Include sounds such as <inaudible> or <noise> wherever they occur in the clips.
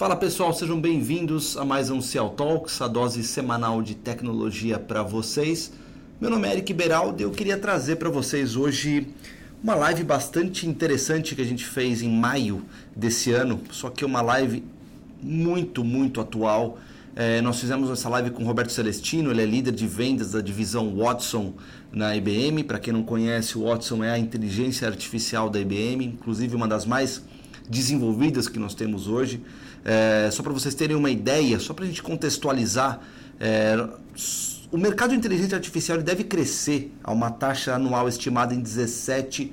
Fala pessoal, sejam bem-vindos a mais um Cial Talks, a dose semanal de tecnologia para vocês. Meu nome é Eric Beraldo e eu queria trazer para vocês hoje uma live bastante interessante que a gente fez em maio desse ano, só que uma live muito, muito atual. É, nós fizemos essa live com o Roberto Celestino, ele é líder de vendas da divisão Watson na IBM. Para quem não conhece, o Watson é a inteligência artificial da IBM, inclusive uma das mais desenvolvidas que nós temos hoje. É, só para vocês terem uma ideia, só para a gente contextualizar, é, o mercado de inteligência artificial deve crescer a uma taxa anual estimada em 17%.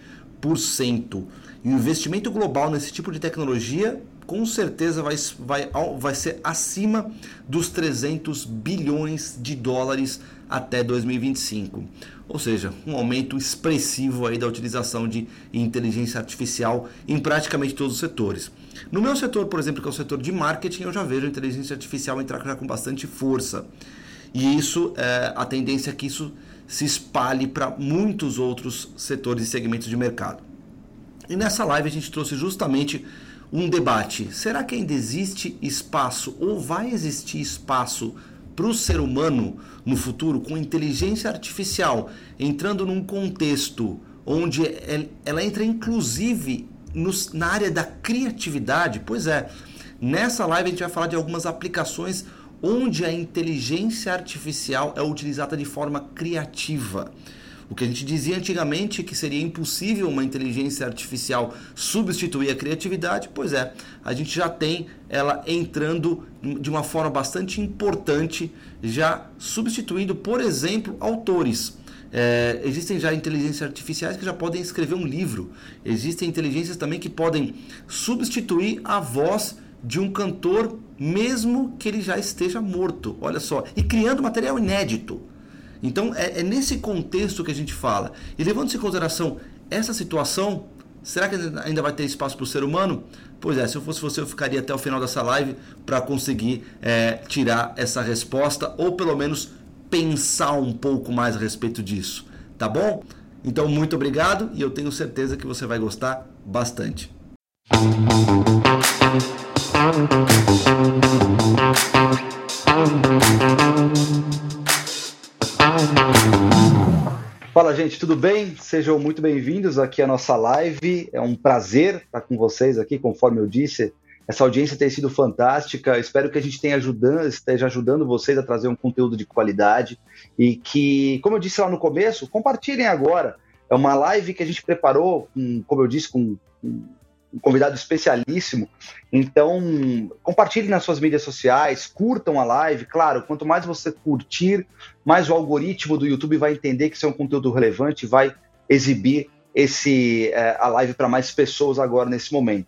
E o investimento global nesse tipo de tecnologia com certeza vai, vai, vai ser acima dos 300 bilhões de dólares até 2025. Ou seja, um aumento expressivo aí da utilização de inteligência artificial em praticamente todos os setores. No meu setor, por exemplo, que é o setor de marketing, eu já vejo a inteligência artificial entrar já com bastante força. E isso, é, a tendência é que isso se espalhe para muitos outros setores e segmentos de mercado. E nessa live a gente trouxe justamente um debate. Será que ainda existe espaço ou vai existir espaço para o ser humano no futuro com inteligência artificial entrando num contexto onde ela entra inclusive nos, na área da criatividade? Pois é, nessa live a gente vai falar de algumas aplicações onde a inteligência artificial é utilizada de forma criativa. O que a gente dizia antigamente que seria impossível uma inteligência artificial substituir a criatividade, pois é, a gente já tem ela entrando de uma forma bastante importante, já substituindo, por exemplo, autores. É, existem já inteligências artificiais que já podem escrever um livro. Existem inteligências também que podem substituir a voz de um cantor, mesmo que ele já esteja morto. Olha só, e criando material inédito. Então é, é nesse contexto que a gente fala. E levando-se em consideração essa situação, será que ainda vai ter espaço para o ser humano? Pois é, se eu fosse você, eu ficaria até o final dessa live para conseguir é, tirar essa resposta ou pelo menos pensar um pouco mais a respeito disso. Tá bom? Então, muito obrigado e eu tenho certeza que você vai gostar bastante. Fala, gente, tudo bem? Sejam muito bem-vindos aqui à nossa live. É um prazer estar com vocês aqui, conforme eu disse. Essa audiência tem sido fantástica. Espero que a gente ajudando, esteja ajudando vocês a trazer um conteúdo de qualidade e que, como eu disse lá no começo, compartilhem agora. É uma live que a gente preparou, com, como eu disse, com um convidado especialíssimo. Então, compartilhem nas suas mídias sociais, curtam a live. Claro, quanto mais você curtir, mais o algoritmo do YouTube vai entender que isso é um conteúdo relevante e vai exibir esse é, a live para mais pessoas agora nesse momento.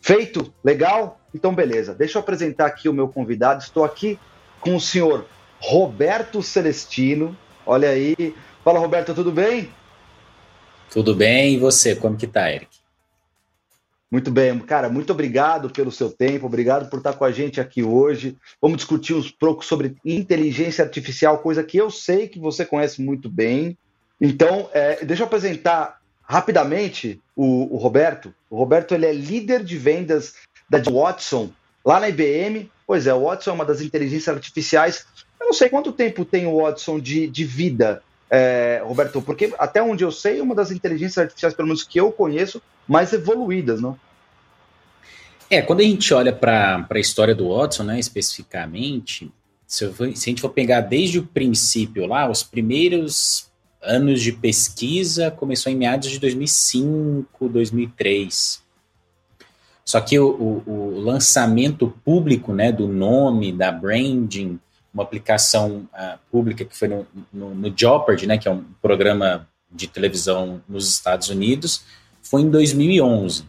Feito? Legal? Então, beleza. Deixa eu apresentar aqui o meu convidado. Estou aqui com o senhor Roberto Celestino. Olha aí. Fala, Roberto, tudo bem? Tudo bem. E você, como que tá, Eric? Muito bem, cara, muito obrigado pelo seu tempo, obrigado por estar com a gente aqui hoje. Vamos discutir uns pouco sobre inteligência artificial, coisa que eu sei que você conhece muito bem. Então, é, deixa eu apresentar rapidamente o, o, Roberto. O Roberto ele é líder de vendas da Watson lá na IBM. Pois é, o Watson é uma das inteligências artificiais. Eu não sei quanto tempo tem o Watson de, de vida, é, Roberto, porque até onde eu sei, uma das inteligências artificiais, pelo menos que eu conheço, mais evoluídas, não? É, quando a gente olha para a história do Watson, né, especificamente, se, eu, se a gente for pegar desde o princípio lá, os primeiros anos de pesquisa começou em meados de 2005, 2003. Só que o, o, o lançamento público né, do nome, da branding, uma aplicação uh, pública que foi no, no, no Jeopardy, né, que é um programa de televisão nos Estados Unidos, foi em 2011.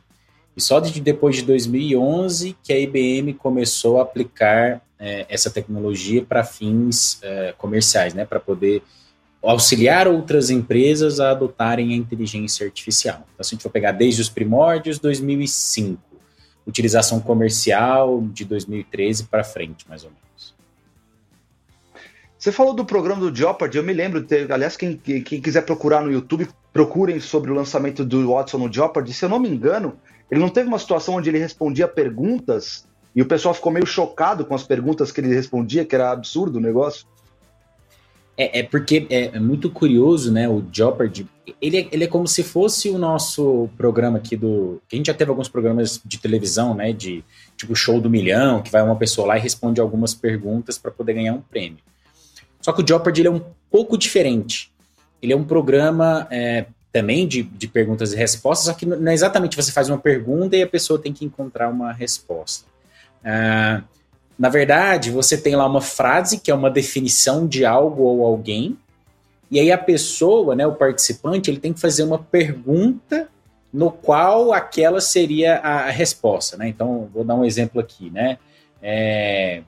E só de, depois de 2011 que a IBM começou a aplicar é, essa tecnologia para fins é, comerciais, né, para poder auxiliar outras empresas a adotarem a inteligência artificial. Então, se a gente for pegar desde os primórdios, 2005, utilização comercial de 2013 para frente, mais ou menos. Você falou do programa do Jeopardy, eu me lembro, aliás, quem, quem, quiser procurar no YouTube, procurem sobre o lançamento do Watson no Jeopardy. Se eu não me engano, ele não teve uma situação onde ele respondia perguntas E o pessoal ficou meio chocado com as perguntas que ele respondia, que era absurdo o negócio. É, é porque é, é, muito curioso, né? O Jeopardy, ele é, ele é como se fosse o nosso programa aqui do. A gente já teve alguns programas de televisão, né? De tipo show do milhão, que vai uma pessoa lá e responde algumas perguntas para poder ganhar um prêmio. Só que o Jeopardy ele é um pouco diferente. Ele é um programa é, também de, de perguntas e respostas, só que não é exatamente você faz uma pergunta e a pessoa tem que encontrar uma resposta. Ah, na verdade, você tem lá uma frase que é uma definição de algo ou alguém, e aí a pessoa, né, o participante, ele tem que fazer uma pergunta no qual aquela seria a resposta, né? Então, vou dar um exemplo aqui, né? É,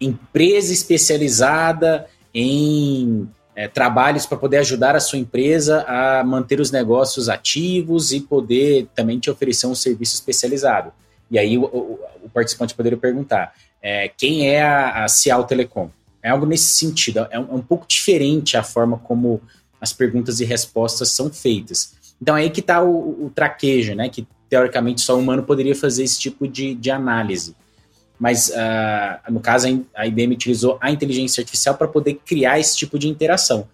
empresa especializada em é, trabalhos para poder ajudar a sua empresa a manter os negócios ativos e poder também te oferecer um serviço especializado. E aí o, o, o participante poderia perguntar: é, quem é a, a Cial Telecom. É algo nesse sentido, é um, é um, pouco diferente a forma como as perguntas e respostas são feitas. Então é aí que está o, o, traquejo, né? Que teoricamente só o humano poderia fazer esse tipo de, de análise. Mas uh, no caso a IBM utilizou a inteligência artificial para poder criar esse tipo de interação.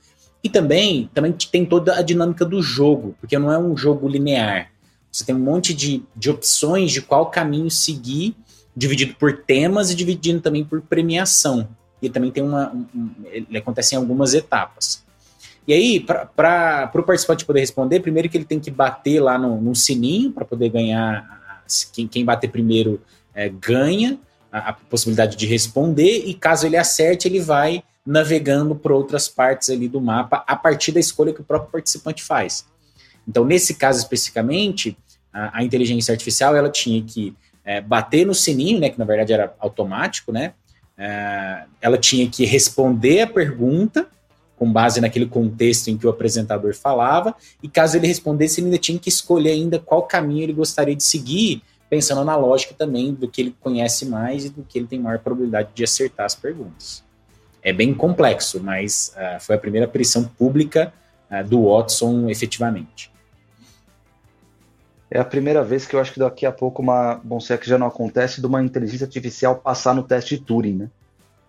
E também, também tem toda a dinâmica do jogo, porque não é um jogo linear. Você tem um monte de, de opções de qual caminho seguir dividido por temas e dividindo também por premiação. E também tem uma. Um, ele acontece em algumas etapas. E aí, para o participante poder responder, primeiro que ele tem que bater lá no, no sininho para poder ganhar. Quem, quem bater primeiro é, ganha a, a, possibilidade de responder, e caso ele acerte, ele vai navegando por outras partes ali do mapa a partir da escolha que o próprio participante faz. Então, nesse caso especificamente, a, a inteligência artificial ela tinha que é, bater no sininho, né, que na verdade era automático, né, é, ela tinha que responder a pergunta com base naquele contexto em que o apresentador falava, e caso ele respondesse, ele ainda tinha que escolher ainda qual caminho ele gostaria de seguir, pensando na lógica também do que ele conhece mais e do que ele tem maior probabilidade de acertar as perguntas. É bem complexo, mas uh, foi a primeira aparição pública uh, do Watson efetivamente. É a primeira vez que eu acho que daqui a pouco uma. Bom, se é que já não acontece, de uma inteligência artificial passar no teste de Turing, né?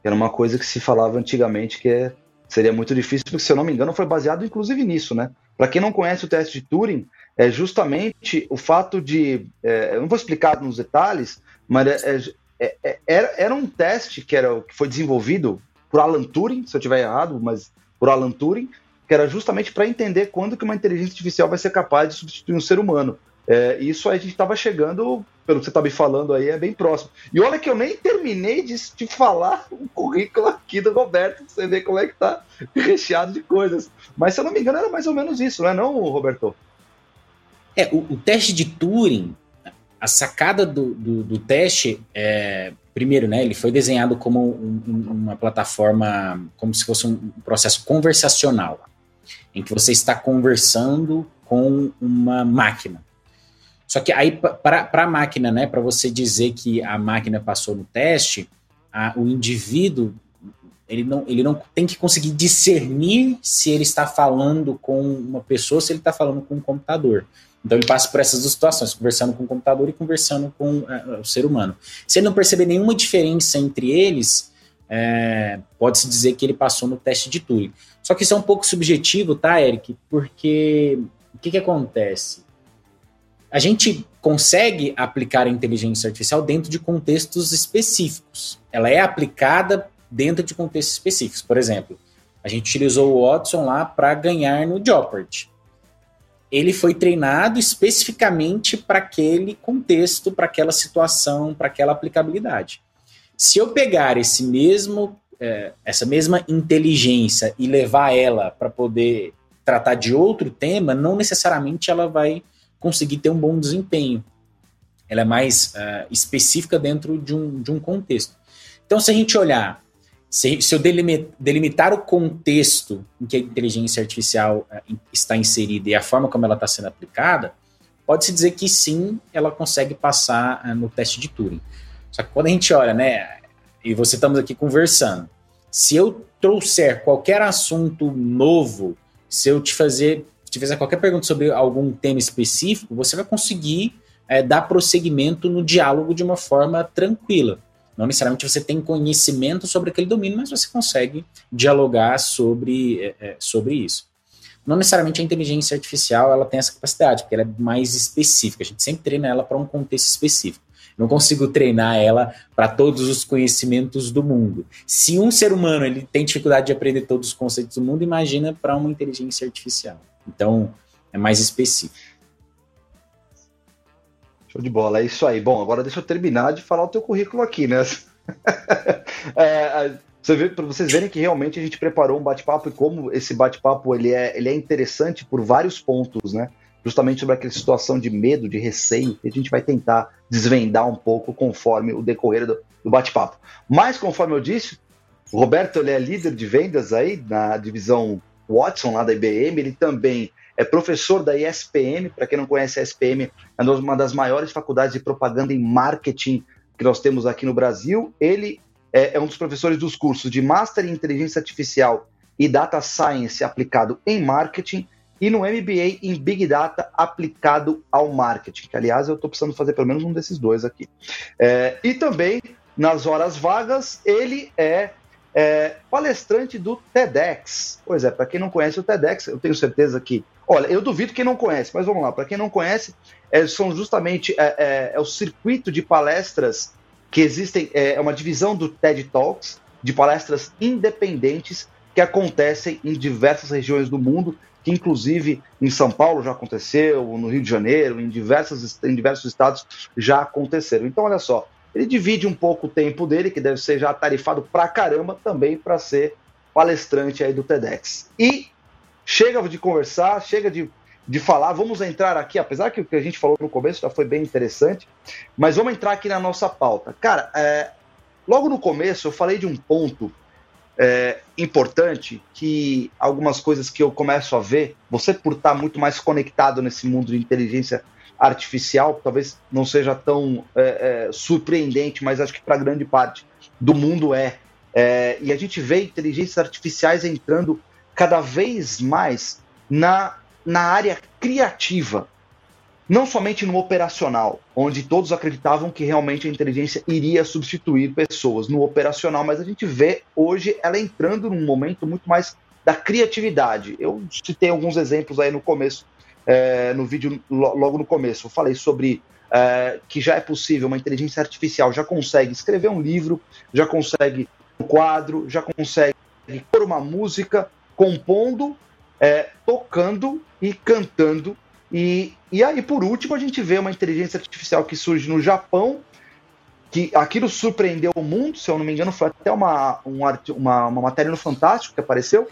Era uma coisa que se falava antigamente que é, seria muito difícil, porque, se eu não me engano, foi baseado inclusive nisso, né? Para quem não conhece o teste de Turing, é justamente o fato de. É, eu não vou explicar nos detalhes, mas é, é, é era, era um teste que, era, que foi desenvolvido por Alan Turing, se eu estiver errado, mas por Alan Turing, que era justamente para entender quando que uma inteligência artificial vai ser capaz de substituir um ser humano. É, isso a gente estava chegando, pelo que você está me falando aí, é bem próximo. E olha que eu nem terminei de te falar <laughs> o currículo aqui do Roberto, pra você ver como é que tá recheado de coisas. Mas se eu não me engano, era mais ou menos isso, não é não, Roberto? É, o, o teste de Turing, a sacada do, do, do, teste é, primeiro, né, ele foi desenhado como um, uma plataforma, como se fosse um processo conversacional, em que você está conversando com uma máquina. Só que aí, para a máquina, né, para você dizer que a máquina passou no teste, a, o indivíduo ele não, ele não tem que conseguir discernir se ele está falando com uma pessoa, se ele está falando com um computador. Então ele passa por essas duas situações, conversando com o computador e conversando com é, o ser humano. Se ele não perceber nenhuma diferença entre eles, é, pode-se dizer que ele passou no teste de Turing. Só que isso é um pouco subjetivo, tá, Eric? Porque o que, que acontece? a gente consegue aplicar a inteligência artificial dentro de contextos específicos. Ela é aplicada dentro de contextos específicos. Por exemplo, a gente utilizou o Watson lá para ganhar no Jeopardy. Ele foi treinado especificamente para aquele contexto, para aquela situação, para aquela aplicabilidade. Se eu pegar esse mesmo, é, essa mesma inteligência e levar ela para poder tratar de outro tema, não necessariamente ela vai conseguir ter um bom desempenho. Ela é mais uh, específica dentro de um, de um contexto. Então, se a gente olhar, se, se eu delimitar o contexto em que a inteligência artificial uh, está inserida e a forma como ela está sendo aplicada, pode-se dizer que sim, ela consegue passar uh, no teste de Turing. Só que quando a gente olha, né, e você estamos aqui conversando, se eu trouxer qualquer assunto novo, se eu te fazer te fizer qualquer pergunta sobre algum tema específico, você vai conseguir é, dar prosseguimento no diálogo de uma forma tranquila. Não necessariamente você tem conhecimento sobre aquele domínio, mas você consegue dialogar sobre, é, é, sobre isso. Não necessariamente a inteligência artificial ela tem essa capacidade, porque ela é mais específica. A gente sempre treina ela para um contexto específico. Não consigo treinar ela para todos os conhecimentos do mundo. Se um ser humano ele tem dificuldade de aprender todos os conceitos do mundo, imagina para uma inteligência artificial. Então, é mais específico. Show de bola, é isso aí. Bom, agora deixa eu terminar de falar o teu currículo aqui, né? <laughs> é, você para vocês verem que realmente a gente preparou um bate-papo e como esse bate-papo ele é, ele é interessante por vários pontos, né? Justamente sobre aquela situação de medo, de receio, que a gente vai tentar desvendar um pouco conforme o decorrer do, do bate-papo. Mas, conforme eu disse, o Roberto ele é líder de vendas aí na divisão Watson lá da IBM, ele também é professor da ESPM, para quem não conhece a ESPM, é uma das maiores faculdades de propaganda e marketing que nós temos aqui no Brasil. Ele é, é um dos professores dos cursos de Master em Inteligência Artificial e Data Science aplicado em marketing e no MBA em Big Data aplicado ao marketing, que aliás eu estou precisando fazer pelo menos um desses dois aqui. É, e também, nas horas vagas, ele é, é, palestrante do TEDx. Pois é, para quem não conhece o TEDx, eu tenho certeza que. Olha, eu duvido quem não conhece, mas vamos lá, para quem não conhece, é, são justamente é, é, é o circuito de palestras que existem, é, é uma divisão do TED Talks, de palestras independentes que acontecem em diversas regiões do mundo, que inclusive em São Paulo já aconteceu, no Rio de Janeiro, em, diversos em diversos estados já aconteceram. Então, olha só, ele divide um pouco o tempo dele, que deve ser já tarifado pra caramba, também para ser palestrante aí do TEDx. E chega de conversar, chega de de falar. Vamos entrar aqui, apesar que o que a gente falou no começo já foi bem interessante, mas vamos entrar aqui na nossa pauta. Cara, é, logo no começo eu falei de um ponto é, importante que algumas coisas que eu começo a ver, você por estar muito mais conectado nesse mundo de inteligência artificial, talvez não seja tão é, é surpreendente, mas acho que para grande parte do mundo é. é. E a gente vê inteligências artificiais entrando cada vez mais na na área criativa, não somente no operacional, onde todos acreditavam que realmente a inteligência iria substituir pessoas no operacional, mas a gente vê hoje ela entrando num momento muito mais da criatividade. Eu citei alguns exemplos aí no começo, é, no vídeo logo no começo. Eu falei sobre é, que já é possível, uma inteligência artificial já consegue escrever um livro, já consegue um quadro, já consegue pôr uma música, compondo é, tocando e cantando. E, e aí, por último, a gente vê uma inteligência artificial que surge no Japão, que aquilo surpreendeu o mundo, se eu não me engano, foi até uma, um, uma, uma matéria no Fantástico que apareceu,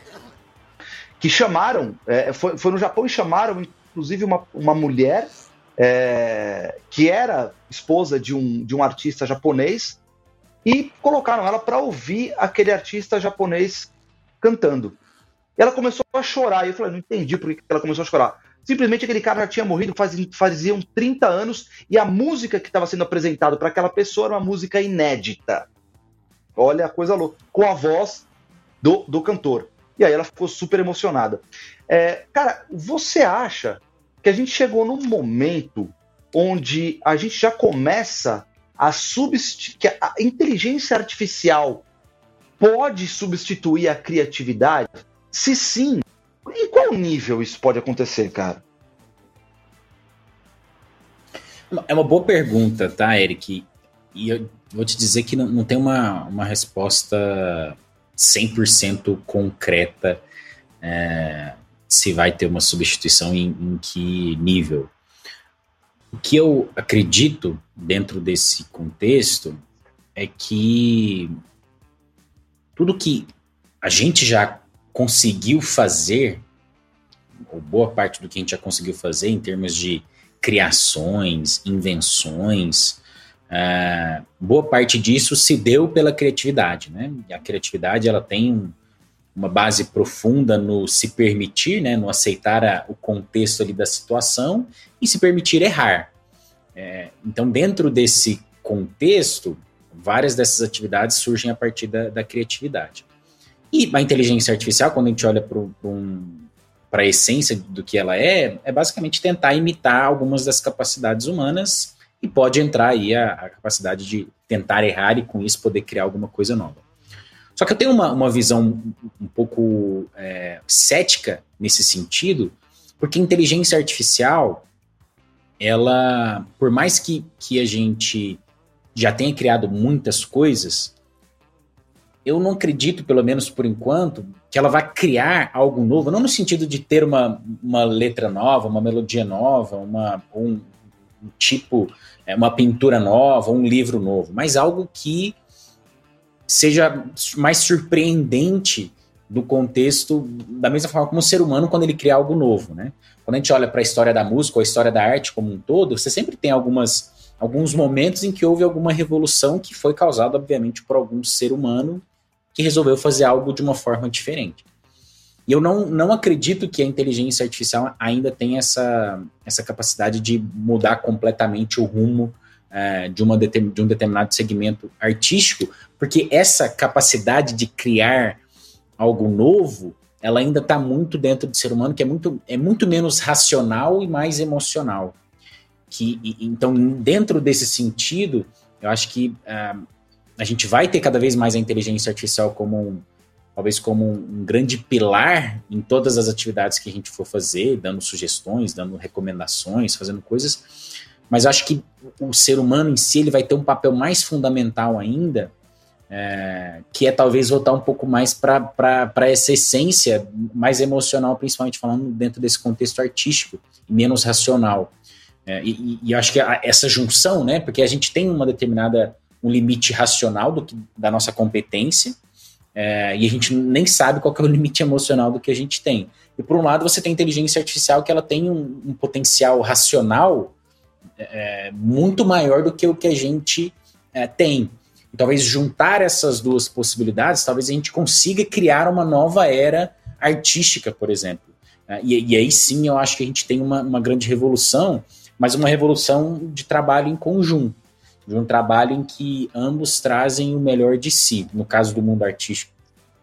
que chamaram, é, foi, foi no Japão e chamaram, inclusive, uma, uma mulher é, que era esposa de um, de um artista japonês e colocaram ela para ouvir aquele artista japonês cantando. E ela começou a chorar. E eu falei, não entendi por que ela começou a chorar. Simplesmente aquele cara já tinha morrido faz, faziam 30 anos e a música que estava sendo apresentada para aquela pessoa era uma música inédita. Olha a coisa louca. Com a voz do, do cantor. E aí ela ficou super emocionada. É, cara, você acha que a gente chegou num momento onde a gente já começa a substituir. que a inteligência artificial pode substituir a criatividade? Se sim, em qual nível isso pode acontecer, cara? É uma boa pergunta, tá, Eric? E eu vou te dizer que não, não tem uma, uma resposta 100% concreta é, se vai ter uma substituição em, em que nível. O que eu acredito dentro desse contexto é que tudo que a gente já conseguiu fazer, ou boa parte do que a gente já conseguiu fazer em termos de criações, invenções, uh, boa parte disso se deu pela criatividade, né? E a criatividade ela tem uma base profunda no se permitir, né? No aceitar a, o contexto ali da situação e se permitir errar. É, então, dentro desse contexto, várias dessas atividades surgem a partir da, da criatividade. E a inteligência artificial, quando a gente olha para um, a essência do que ela é, é basicamente tentar imitar algumas das capacidades humanas e pode entrar aí a, a capacidade de tentar errar e com isso poder criar alguma coisa nova. Só que eu tenho uma, uma visão um pouco é, cética nesse sentido, porque inteligência artificial, ela, por mais que, que a gente já tenha criado muitas coisas, eu não acredito, pelo menos por enquanto, que ela vai criar algo novo, não no sentido de ter uma, uma letra nova, uma melodia nova, uma, um, um tipo, é, uma pintura nova, um livro novo, mas algo que seja mais surpreendente do contexto, da mesma forma como o ser humano quando ele cria algo novo, né? Quando a gente olha para a história da música ou a história da arte como um todo, você sempre tem algumas alguns momentos em que houve alguma revolução que foi causada, obviamente, por algum ser humano que resolveu fazer algo de uma forma diferente. E eu não, não acredito que a inteligência artificial ainda tenha essa, essa capacidade de mudar completamente o rumo é, de, uma de um determinado segmento artístico, porque essa capacidade de criar algo novo, ela ainda está muito dentro do ser humano, que é muito, é muito menos racional e mais emocional. Que, e, então, dentro desse sentido, eu acho que uh, a gente vai ter cada vez mais a inteligência artificial como um, talvez como um, um, grande pilar em todas as atividades que a gente for fazer, dando sugestões, dando recomendações, fazendo coisas. Mas acho que o ser humano em si ele vai ter um papel mais fundamental ainda, é, que é talvez voltar um pouco mais para essa essência mais emocional, principalmente falando dentro desse contexto artístico, menos racional. É, e, e, acho que a, essa junção, né, porque a gente tem uma determinada um limite racional do que, da nossa competência, é, e a gente nem sabe qual é o limite emocional do que a gente tem. E por um lado, você tem inteligência artificial que ela tem um, um potencial racional é, muito maior do que o que a gente é, tem. E talvez juntar essas duas possibilidades, talvez a gente consiga criar uma nova era artística, por exemplo. É, e, e, aí sim eu acho que a gente tem uma, uma grande revolução, mas uma revolução de trabalho em conjunto de um trabalho em que ambos trazem o melhor de si. No caso do mundo artístico,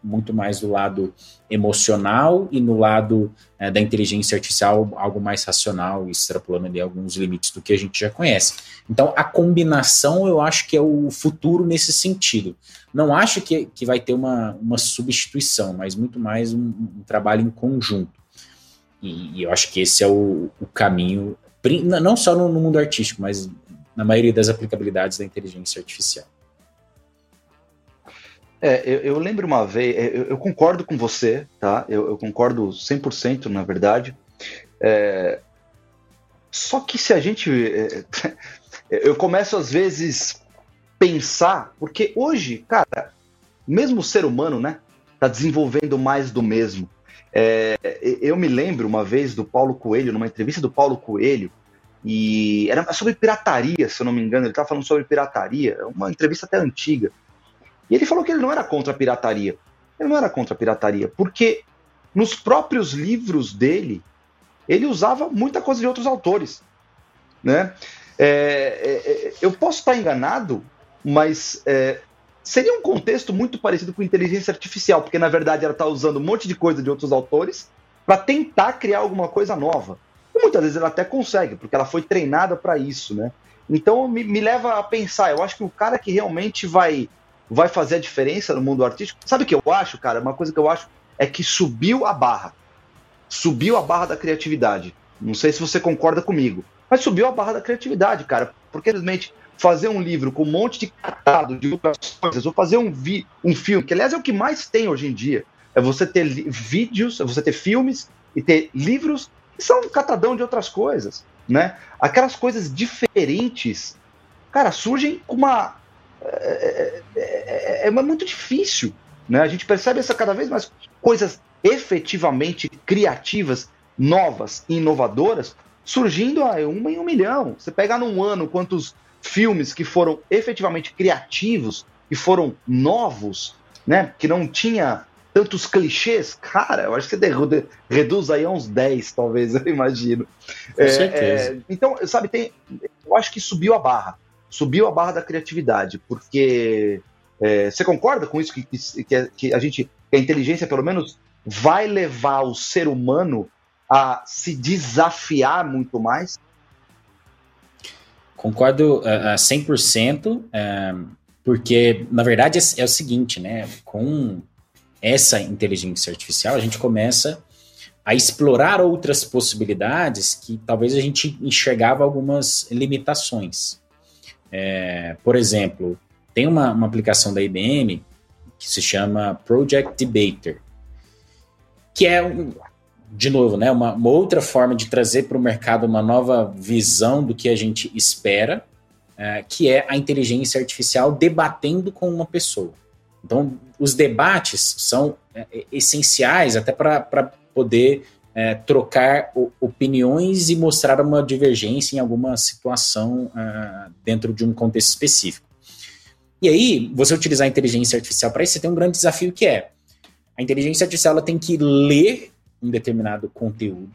muito mais do lado emocional e no lado é, da inteligência artificial, algo mais racional, extrapolando ali alguns limites do que a gente já conhece. Então, a combinação eu acho que é o futuro nesse sentido. Não acho que, que vai ter uma, uma substituição, mas muito mais um, um trabalho em conjunto. E, e, eu acho que esse é o, o caminho, não só no, no mundo artístico, mas na maioria das aplicabilidades da inteligência artificial. É, eu, eu lembro uma vez, é, eu, eu, concordo com você, tá? Eu, eu concordo 100% na verdade. É, só que se a gente. É, eu começo às vezes pensar, porque hoje, cara, mesmo o ser humano, né, tá desenvolvendo mais do mesmo. É, eu me lembro uma vez do Paulo Coelho, numa entrevista do Paulo Coelho, e era sobre pirataria, se eu não me engano. Ele estava falando sobre pirataria, uma entrevista até antiga. E ele falou que ele não era contra a pirataria. Ele não era contra a pirataria, porque nos próprios livros dele, ele usava muita coisa de outros autores. Né? É, é, é eu posso estar enganado, mas é, seria um contexto muito parecido com inteligência artificial, porque na verdade ela está usando um monte de coisa de outros autores para tentar criar alguma coisa nova. Muitas vezes ela até consegue, porque ela foi treinada para isso, né? Então me, me, leva a pensar, eu acho que o cara que realmente vai, vai fazer a diferença no mundo artístico, sabe o que eu acho, cara? Uma coisa que eu acho é que subiu a barra. Subiu a barra da criatividade. Não sei se você concorda comigo, mas subiu a barra da criatividade, cara. Porque simplesmente fazer um livro com um monte de catado de outras coisas, ou fazer um, vi, um filme, que aliás é o que mais tem hoje em dia, é você ter vídeos, é você ter filmes e ter livros são um catadão de outras coisas, né? Aquelas coisas diferentes, cara, surgem com uma é, é, é, é, muito difícil, né? A gente percebe essa cada vez mais coisas efetivamente criativas, novas e inovadoras surgindo a uma em um milhão. Você pega num ano quantos filmes que foram efetivamente criativos e foram novos, né? Que não tinha tantos clichês, cara, eu acho que você reduz aí a uns 10, talvez, <laughs> eu imagino. Com é, certeza. É, então, sabe, tem, eu acho que subiu a barra. Subiu a barra da criatividade, porque é, você concorda com isso? Que, que, que, a gente, que a inteligência, pelo menos, vai levar o ser humano a se desafiar muito mais? Concordo a uh, 100%, uh, porque, na verdade, é, é o seguinte, né? Com essa inteligência artificial, a gente começa a explorar outras possibilidades que talvez a gente enxergava algumas limitações. É, por exemplo, tem uma, uma aplicação da IBM que se chama Project Debater, que é, de novo, né, uma, uma outra forma de trazer para o mercado uma nova visão do que a gente espera, é, que é a inteligência artificial debatendo com uma pessoa. Então, os debates são é, essenciais até para poder é, trocar opiniões e mostrar uma divergência em alguma situação uh, dentro de um contexto específico. E aí, você utilizar a inteligência artificial para isso, você tem um grande desafio que é a inteligência artificial ela tem que ler um determinado conteúdo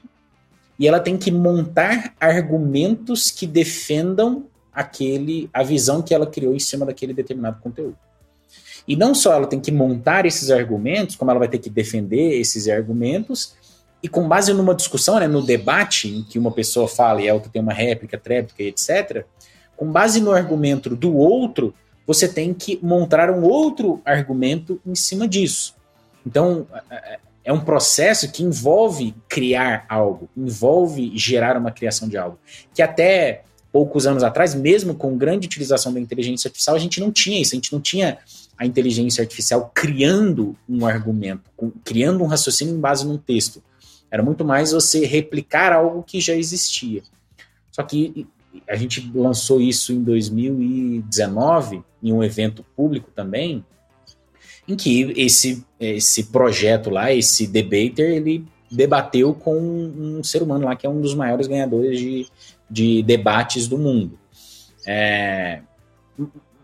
e ela tem que montar argumentos que defendam aquele a visão que ela criou em cima daquele determinado conteúdo. E não só ela tem que montar esses argumentos, como ela vai ter que defender esses argumentos e com base numa discussão, né, no debate em que uma pessoa fala e é o que tem uma réplica, tréplica, etc., com base no argumento do outro, você tem que montar um outro argumento em cima disso. Então, é um processo que envolve criar algo, envolve gerar uma criação de algo, que até poucos anos atrás, mesmo com grande utilização da inteligência artificial, a gente não tinha isso, a gente não tinha a inteligência artificial criando um argumento, criando um raciocínio em base num texto. Era muito mais você replicar algo que já existia. Só que a gente lançou isso em 2019, em um evento público também, em que esse, esse projeto lá, esse debater, ele debateu com um ser humano lá que é um dos maiores ganhadores de, de debates do mundo. É,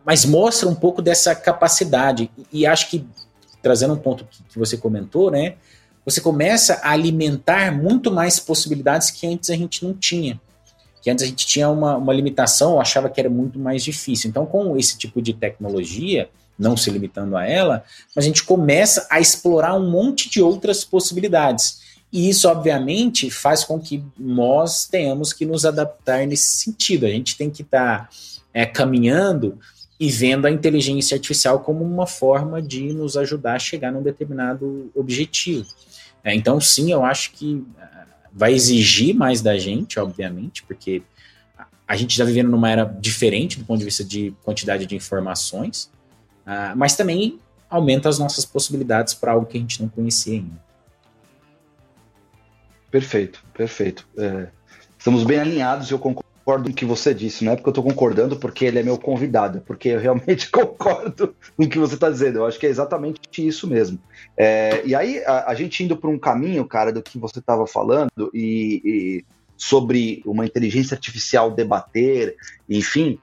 mas mostra um pouco dessa capacidade. E acho que, trazendo um ponto que, que você comentou, né? você começa a alimentar muito mais possibilidades que antes a gente não tinha. Que antes a gente tinha uma, uma limitação, achava que era muito mais difícil. Então, com esse tipo de tecnologia, não se limitando a ela, a gente começa a explorar um monte de outras possibilidades. E isso, obviamente, faz com que nós tenhamos que nos adaptar nesse sentido. A gente tem que estar tá, é, caminhando e vendo a inteligência artificial como uma forma de nos ajudar a chegar num determinado objetivo. É, então, sim, eu acho que uh, vai exigir mais da gente, obviamente, porque a gente está vivendo numa era diferente do ponto de vista de quantidade de informações, uh, mas também aumenta as nossas possibilidades para algo que a gente não conhecia ainda. Perfeito, perfeito. É, estamos bem alinhados, eu concordo concordo com o que você disse, não é porque eu estou concordando porque ele é meu convidado, é porque eu realmente <laughs> concordo com o que você está dizendo. Eu acho que é exatamente isso mesmo. É, e aí, a, a, gente indo por um caminho, cara, do que você estava falando, e, e, sobre uma inteligência artificial debater, enfim.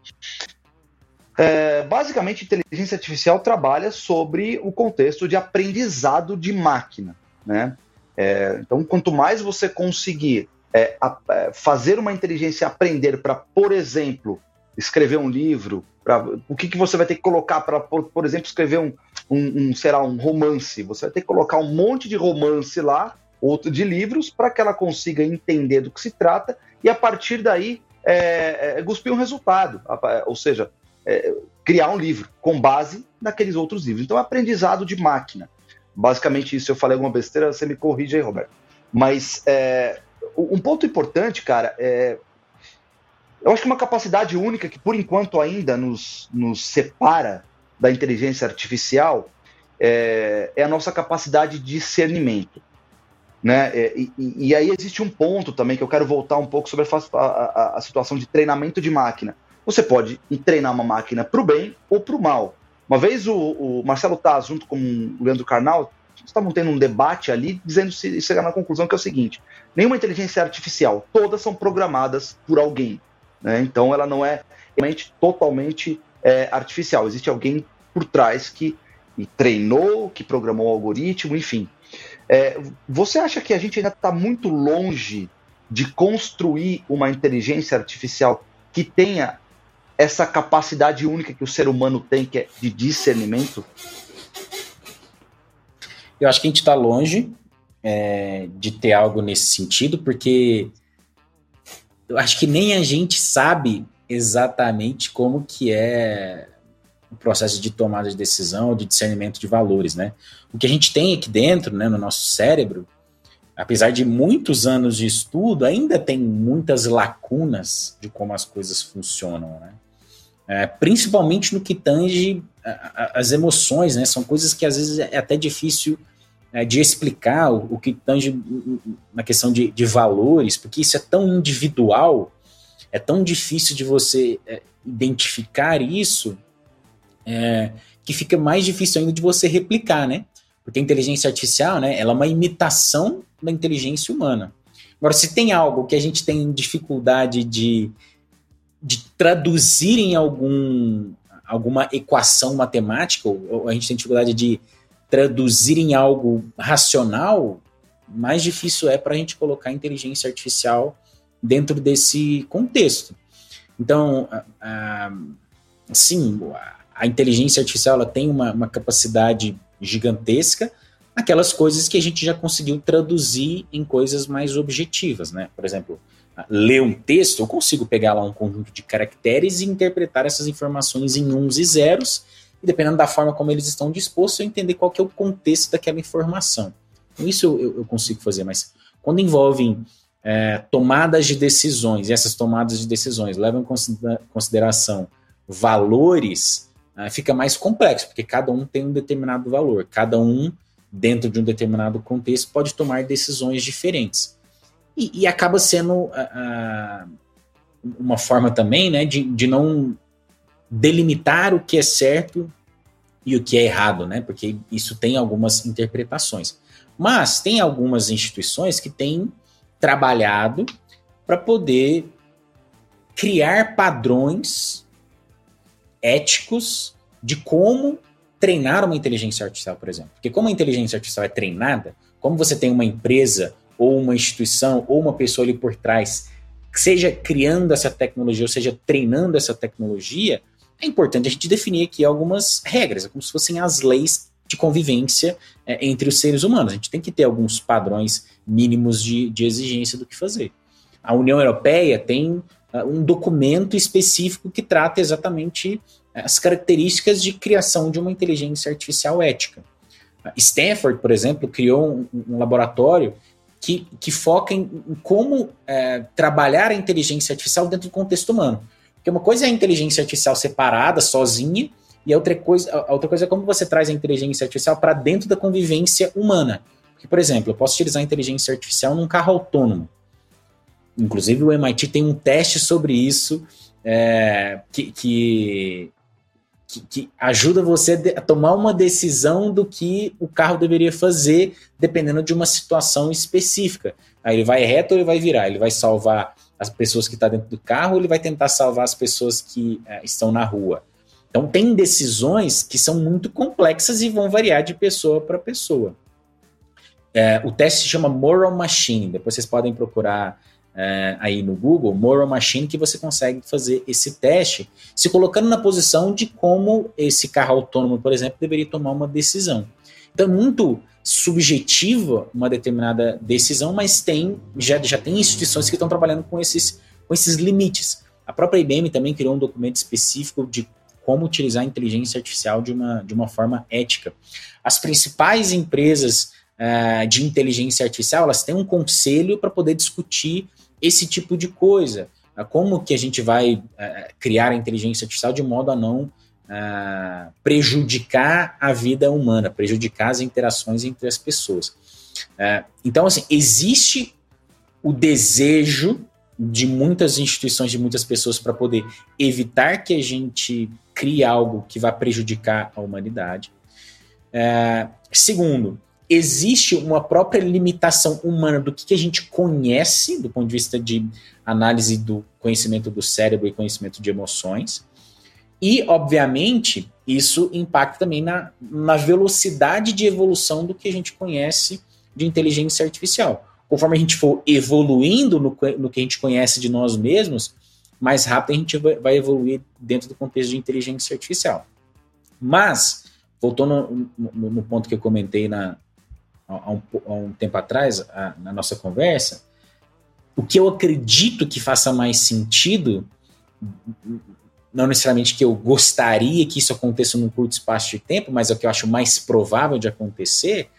É, basicamente, inteligência artificial trabalha sobre o contexto de aprendizado de máquina, né? É, então, quanto mais você conseguir é, a, é, fazer uma inteligência aprender para, por exemplo, escrever um livro, pra, o que, que você vai ter que colocar para, por, por, exemplo, escrever um, um, um, será um romance? Você vai ter que colocar um monte de romance lá, outro de livros, para que ela consiga entender do que se trata e a partir daí é, é, cuspir um resultado, ou seja, é, criar um livro com base naqueles outros livros. Então, aprendizado de máquina. Basicamente, isso eu falei alguma besteira, você me corrige aí, Roberto. Mas é, um ponto importante, cara, é. Eu acho que uma capacidade única que, por enquanto, ainda nos, nos separa da inteligência artificial é, é a nossa capacidade de discernimento. Né? É, e, e, aí existe um ponto também que eu quero voltar um pouco sobre a, a, a situação de treinamento de máquina. Você pode treinar uma máquina para o bem ou para o mal. Uma vez o, o Marcelo Taz, junto com o Leandro Carnal, estavam tendo um debate ali, dizendo se chegar na conclusão que é o seguinte: nenhuma inteligência artificial, todas são programadas por alguém. Né? Então ela não é realmente totalmente é, artificial. Existe alguém por trás que treinou, que programou o algoritmo, enfim. É, você acha que a gente ainda está muito longe de construir uma inteligência artificial que tenha essa capacidade única que o ser humano tem, que é de discernimento? Eu acho que a gente está longe, é, de ter algo nesse sentido, porque eu acho que nem a gente sabe exatamente como que é o processo de tomada de decisão, de discernimento de valores, né? O que a gente tem aqui dentro, né, no nosso cérebro, apesar de muitos anos de estudo, ainda tem muitas lacunas de como as coisas funcionam, né? É, principalmente no que tange as emoções, né? São coisas que às vezes é até difícil é, de explicar o, o, que tange na questão de, de, valores, porque isso é tão individual, é tão difícil de você é, identificar isso, é, que fica mais difícil ainda de você replicar, né? Porque a inteligência artificial, né, ela é uma imitação da inteligência humana. Agora, se tem algo que a gente tem dificuldade de, de traduzir em algum, alguma equação matemática, ou a gente tem dificuldade de traduzir em algo racional, mais difícil é para a gente colocar a inteligência artificial dentro desse contexto. Então, sim, a inteligência artificial ela tem uma, uma capacidade gigantesca, aquelas coisas que a gente já conseguiu traduzir em coisas mais objetivas, né? Por exemplo, ler um texto, eu consigo pegar lá um conjunto de caracteres e interpretar essas informações em uns e zeros, e dependendo da forma como eles estão dispostos, eu entender qual que é o contexto daquela informação. Então, isso eu, eu consigo fazer, mas quando envolvem é, tomadas de decisões, e essas tomadas de decisões levam em consideração valores, é, fica mais complexo, porque cada um tem um determinado valor, cada um, dentro de um determinado contexto, pode tomar decisões diferentes. E, e acaba sendo uh, uh, uma forma também né, de, de não delimitar o que é certo e o que é errado, né? Porque isso tem algumas interpretações. Mas tem algumas instituições que têm trabalhado para poder criar padrões éticos de como treinar uma inteligência artificial, por exemplo. Porque como a inteligência artificial é treinada, como você tem uma empresa ou uma instituição ou uma pessoa ali por trás, seja criando essa tecnologia ou seja treinando essa tecnologia, é importante a gente definir aqui algumas regras, é como se fossem as leis de convivência é, entre os seres humanos. A gente tem que ter alguns padrões mínimos de, de exigência do que fazer. A União Europeia tem uh, um documento específico que trata exatamente é, as características de criação de uma inteligência artificial ética. Stanford, por exemplo, criou um, um laboratório que, que foca em, em como é, trabalhar a inteligência artificial dentro do contexto humano. Porque uma coisa é a inteligência artificial separada, sozinha, e a outra coisa, a outra coisa é como você traz a inteligência artificial para dentro da convivência humana. Porque, por exemplo, eu posso utilizar a inteligência artificial num carro autônomo. Inclusive, o MIT tem um teste sobre isso é, que, que, que, ajuda você a tomar uma decisão do que o carro deveria fazer, dependendo de uma situação específica. Aí ele vai reto ou ele vai virar? Ele vai salvar as pessoas que estão tá dentro do carro, ou ele vai tentar salvar as pessoas que é, estão na rua. Então, tem decisões que são muito complexas e vão variar de pessoa para pessoa. É, o teste se chama Moral Machine, depois vocês podem procurar é, aí no Google, Moral Machine, que você consegue fazer esse teste, se colocando na posição de como esse carro autônomo, por exemplo, deveria tomar uma decisão. Então, muito subjetiva uma determinada decisão, mas tem já, já tem instituições que estão trabalhando com esses, com esses limites. A própria IBM também criou um documento específico de como utilizar a inteligência artificial de uma, de uma forma ética. As principais empresas uh, de inteligência artificial, elas têm um conselho para poder discutir esse tipo de coisa. Uh, como que a gente vai uh, criar a inteligência artificial de modo a não prejudicar a vida humana, prejudicar as interações entre as pessoas. Uh, então, assim, existe o desejo de muitas instituições, de muitas pessoas, para poder evitar que a gente crie algo que vá prejudicar a humanidade. Uh, segundo, existe uma própria limitação humana do que, que, a gente conhece do ponto de vista de análise do conhecimento do cérebro e conhecimento de emoções. E, obviamente, isso impacta também na, na velocidade de evolução do que a gente conhece de inteligência artificial. Conforme a gente for evoluindo no, no que a gente conhece de nós mesmos, mais rápido a gente vai, evoluir dentro do contexto de inteligência artificial. Mas, voltando no, no, no, ponto que eu comentei na, há um, há um tempo atrás, a, na nossa conversa, o que eu acredito que faça mais sentido, não necessariamente que eu gostaria que isso aconteça num curto espaço de tempo, mas é o que eu acho mais provável de acontecer,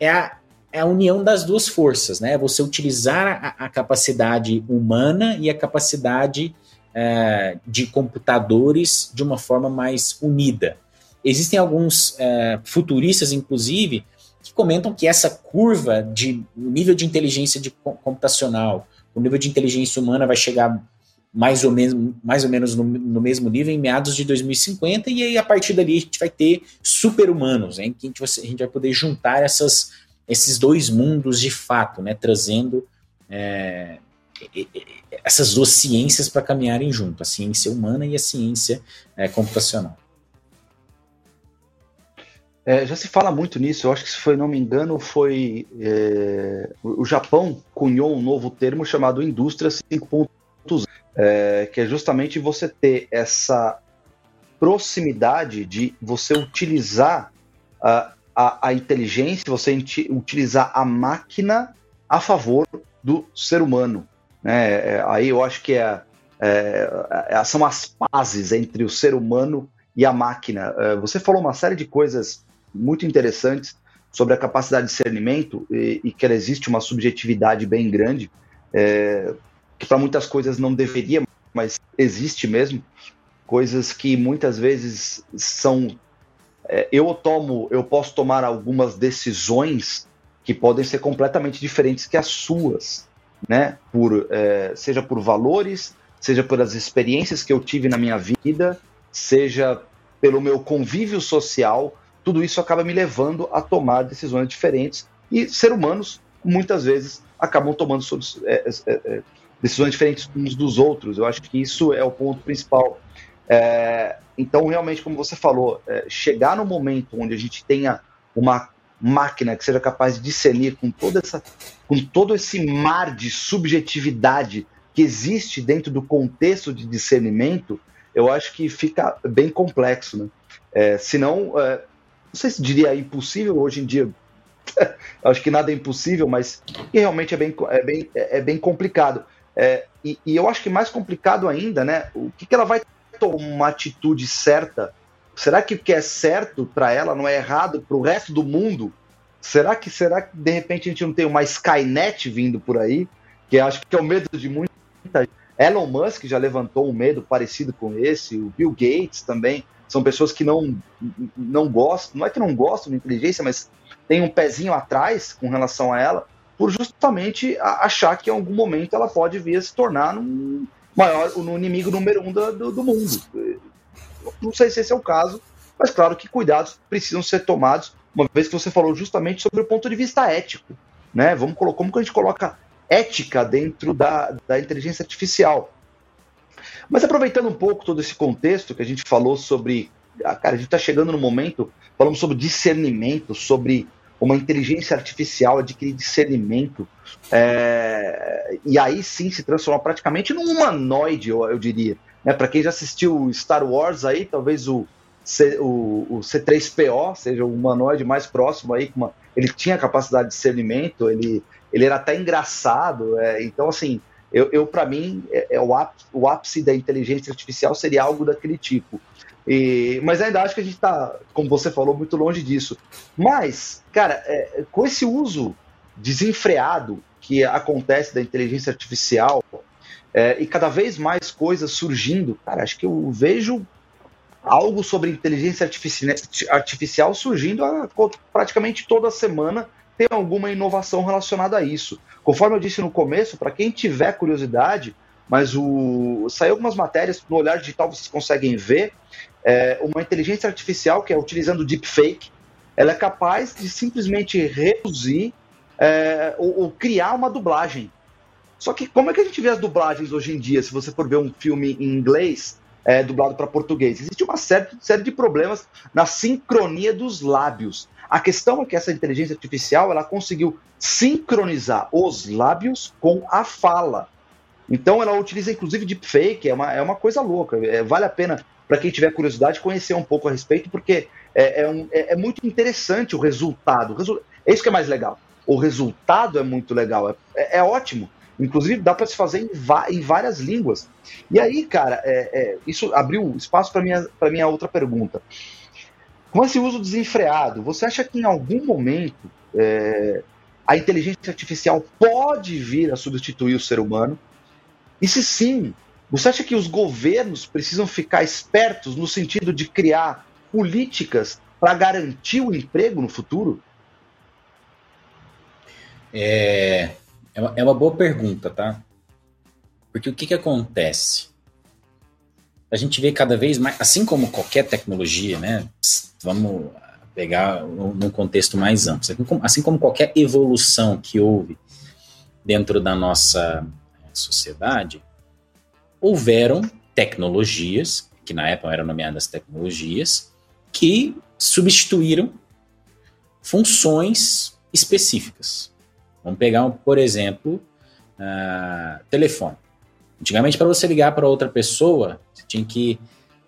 é a, é a união das duas forças, né? Você utilizar a, a capacidade humana e a capacidade é, de computadores de uma forma mais unida. Existem alguns é, futuristas, inclusive, que comentam que essa curva de nível de inteligência de computacional, o nível de inteligência humana vai chegar mais ou menos, mais ou menos no, no, mesmo nível em meados de 2050, e aí a partir dali a gente vai ter super-humanos, em que a gente, vai, a gente, vai, poder juntar essas, esses dois mundos de fato, né, trazendo é, essas duas ciências para caminharem junto, a ciência humana e a ciência é, computacional. É, já se fala muito nisso, eu acho que se foi, não me engano, foi é, o Japão cunhou um novo termo chamado indústria 5.0, é, que é justamente você ter essa proximidade de você utilizar a, a, a inteligência, você utilizar a máquina a favor do ser humano. Né? É, aí eu acho que é, é, é, são as pazes entre o ser humano e a máquina. É, você falou uma série de coisas muito interessantes sobre a capacidade de discernimento e, e que ela existe uma subjetividade bem grande, é, que para muitas coisas não deveria, mas existe mesmo. Coisas que muitas vezes são. É, eu tomo, eu posso tomar algumas decisões que podem ser completamente diferentes que as suas, né? Por, é, seja por valores, seja pelas experiências que eu tive na minha vida, seja pelo meu convívio social, tudo isso acaba me levando a tomar decisões diferentes e ser humanos muitas vezes acabam tomando é, é, é, decisões diferentes uns dos outros. Eu acho que isso é o ponto principal. É, então, realmente, como você falou, é, chegar no momento onde a gente tenha uma máquina que seja capaz de discernir com toda essa, com todo esse mar de subjetividade que existe dentro do contexto de discernimento, eu acho que fica bem complexo, né? É, senão, é, não sei se diria impossível hoje em dia. <laughs> Acho que nada é impossível, mas realmente é bem, é bem, é bem complicado. É, e, e, eu acho que mais complicado ainda, né? O que, que ela vai tomar uma atitude certa? Será que o que é certo para ela não é errado para o resto do mundo? Será que será que de repente a gente não tem uma Skynet vindo por aí? Que acho que é o medo de muita gente. Elon Musk já levantou um medo parecido com esse, o Bill Gates também são pessoas que não, não gostam, não é que não gostam de inteligência, mas tem um pezinho atrás com relação a ela, por justamente achar que em algum momento ela pode vir a se tornar um maior, no inimigo número um do, do mundo. Não sei se esse é o caso, mas claro que cuidados precisam ser tomados, uma vez que você falou justamente sobre o ponto de vista ético. Né? Vamos colocar como que a gente coloca ética dentro da, da inteligência artificial. Mas aproveitando um pouco todo esse contexto que a gente falou sobre. Ah, cara, a gente está chegando no momento, falamos sobre discernimento, sobre uma inteligência artificial adquirir discernimento, é, e aí sim se transformar praticamente num humanoide, eu, eu diria. Né? Para quem já assistiu Star Wars aí, talvez o, C, o, o C3PO seja o humanoide mais próximo aí, uma, ele tinha capacidade de discernimento, ele, ele era até engraçado, é, então assim, eu, eu para mim, é, é o, ápice, o, ápice, da inteligência artificial seria algo daquele tipo. E, mas ainda acho que a gente está, como você falou, muito longe disso. Mas, cara, é, com esse uso desenfreado que acontece da inteligência artificial é, e cada vez mais coisas surgindo, cara, acho que eu vejo algo sobre inteligência artificial surgindo a, praticamente toda semana tem alguma inovação relacionada a isso. Conforme eu disse no começo, para quem tiver curiosidade, mas o saiu algumas matérias no olhar digital vocês conseguem ver é, uma inteligência artificial que é utilizando deepfake, ela é capaz de simplesmente reduzir é, ou, ou, criar uma dublagem. Só que como é que a gente vê as dublagens hoje em dia? Se você for ver um filme em inglês é, dublado para português, existe uma série, série de problemas na sincronia dos lábios. A questão é que essa inteligência artificial ela conseguiu sincronizar os lábios com a fala. Então ela utiliza inclusive deepfake, é uma, é uma coisa louca. É, vale a pena para quem tiver curiosidade conhecer um pouco a respeito, porque é, é, um, é, é muito interessante o resultado. É isso que é mais legal. O resultado é muito legal, é, é, é ótimo. Inclusive, dá para se fazer em, em, várias línguas. E aí, cara, isso abriu espaço para minha, minha outra pergunta. Com esse uso desenfreado, você acha que em algum momento é, a inteligência artificial pode vir a substituir o ser humano? E se sim, você acha que os governos precisam ficar espertos no sentido de criar políticas para garantir o emprego no futuro? É, é uma, é uma boa pergunta, tá? Porque o que, que acontece? A gente vê cada vez mais, assim como qualquer tecnologia, né? Vamos pegar num contexto mais amplo. Assim como qualquer evolução que houve dentro da nossa é, sociedade, houveram tecnologias, que na época eram nomeadas tecnologias, que substituíram funções específicas. Vamos pegar, por exemplo, uh, telefone. Antigamente, para você ligar para outra pessoa, você tinha que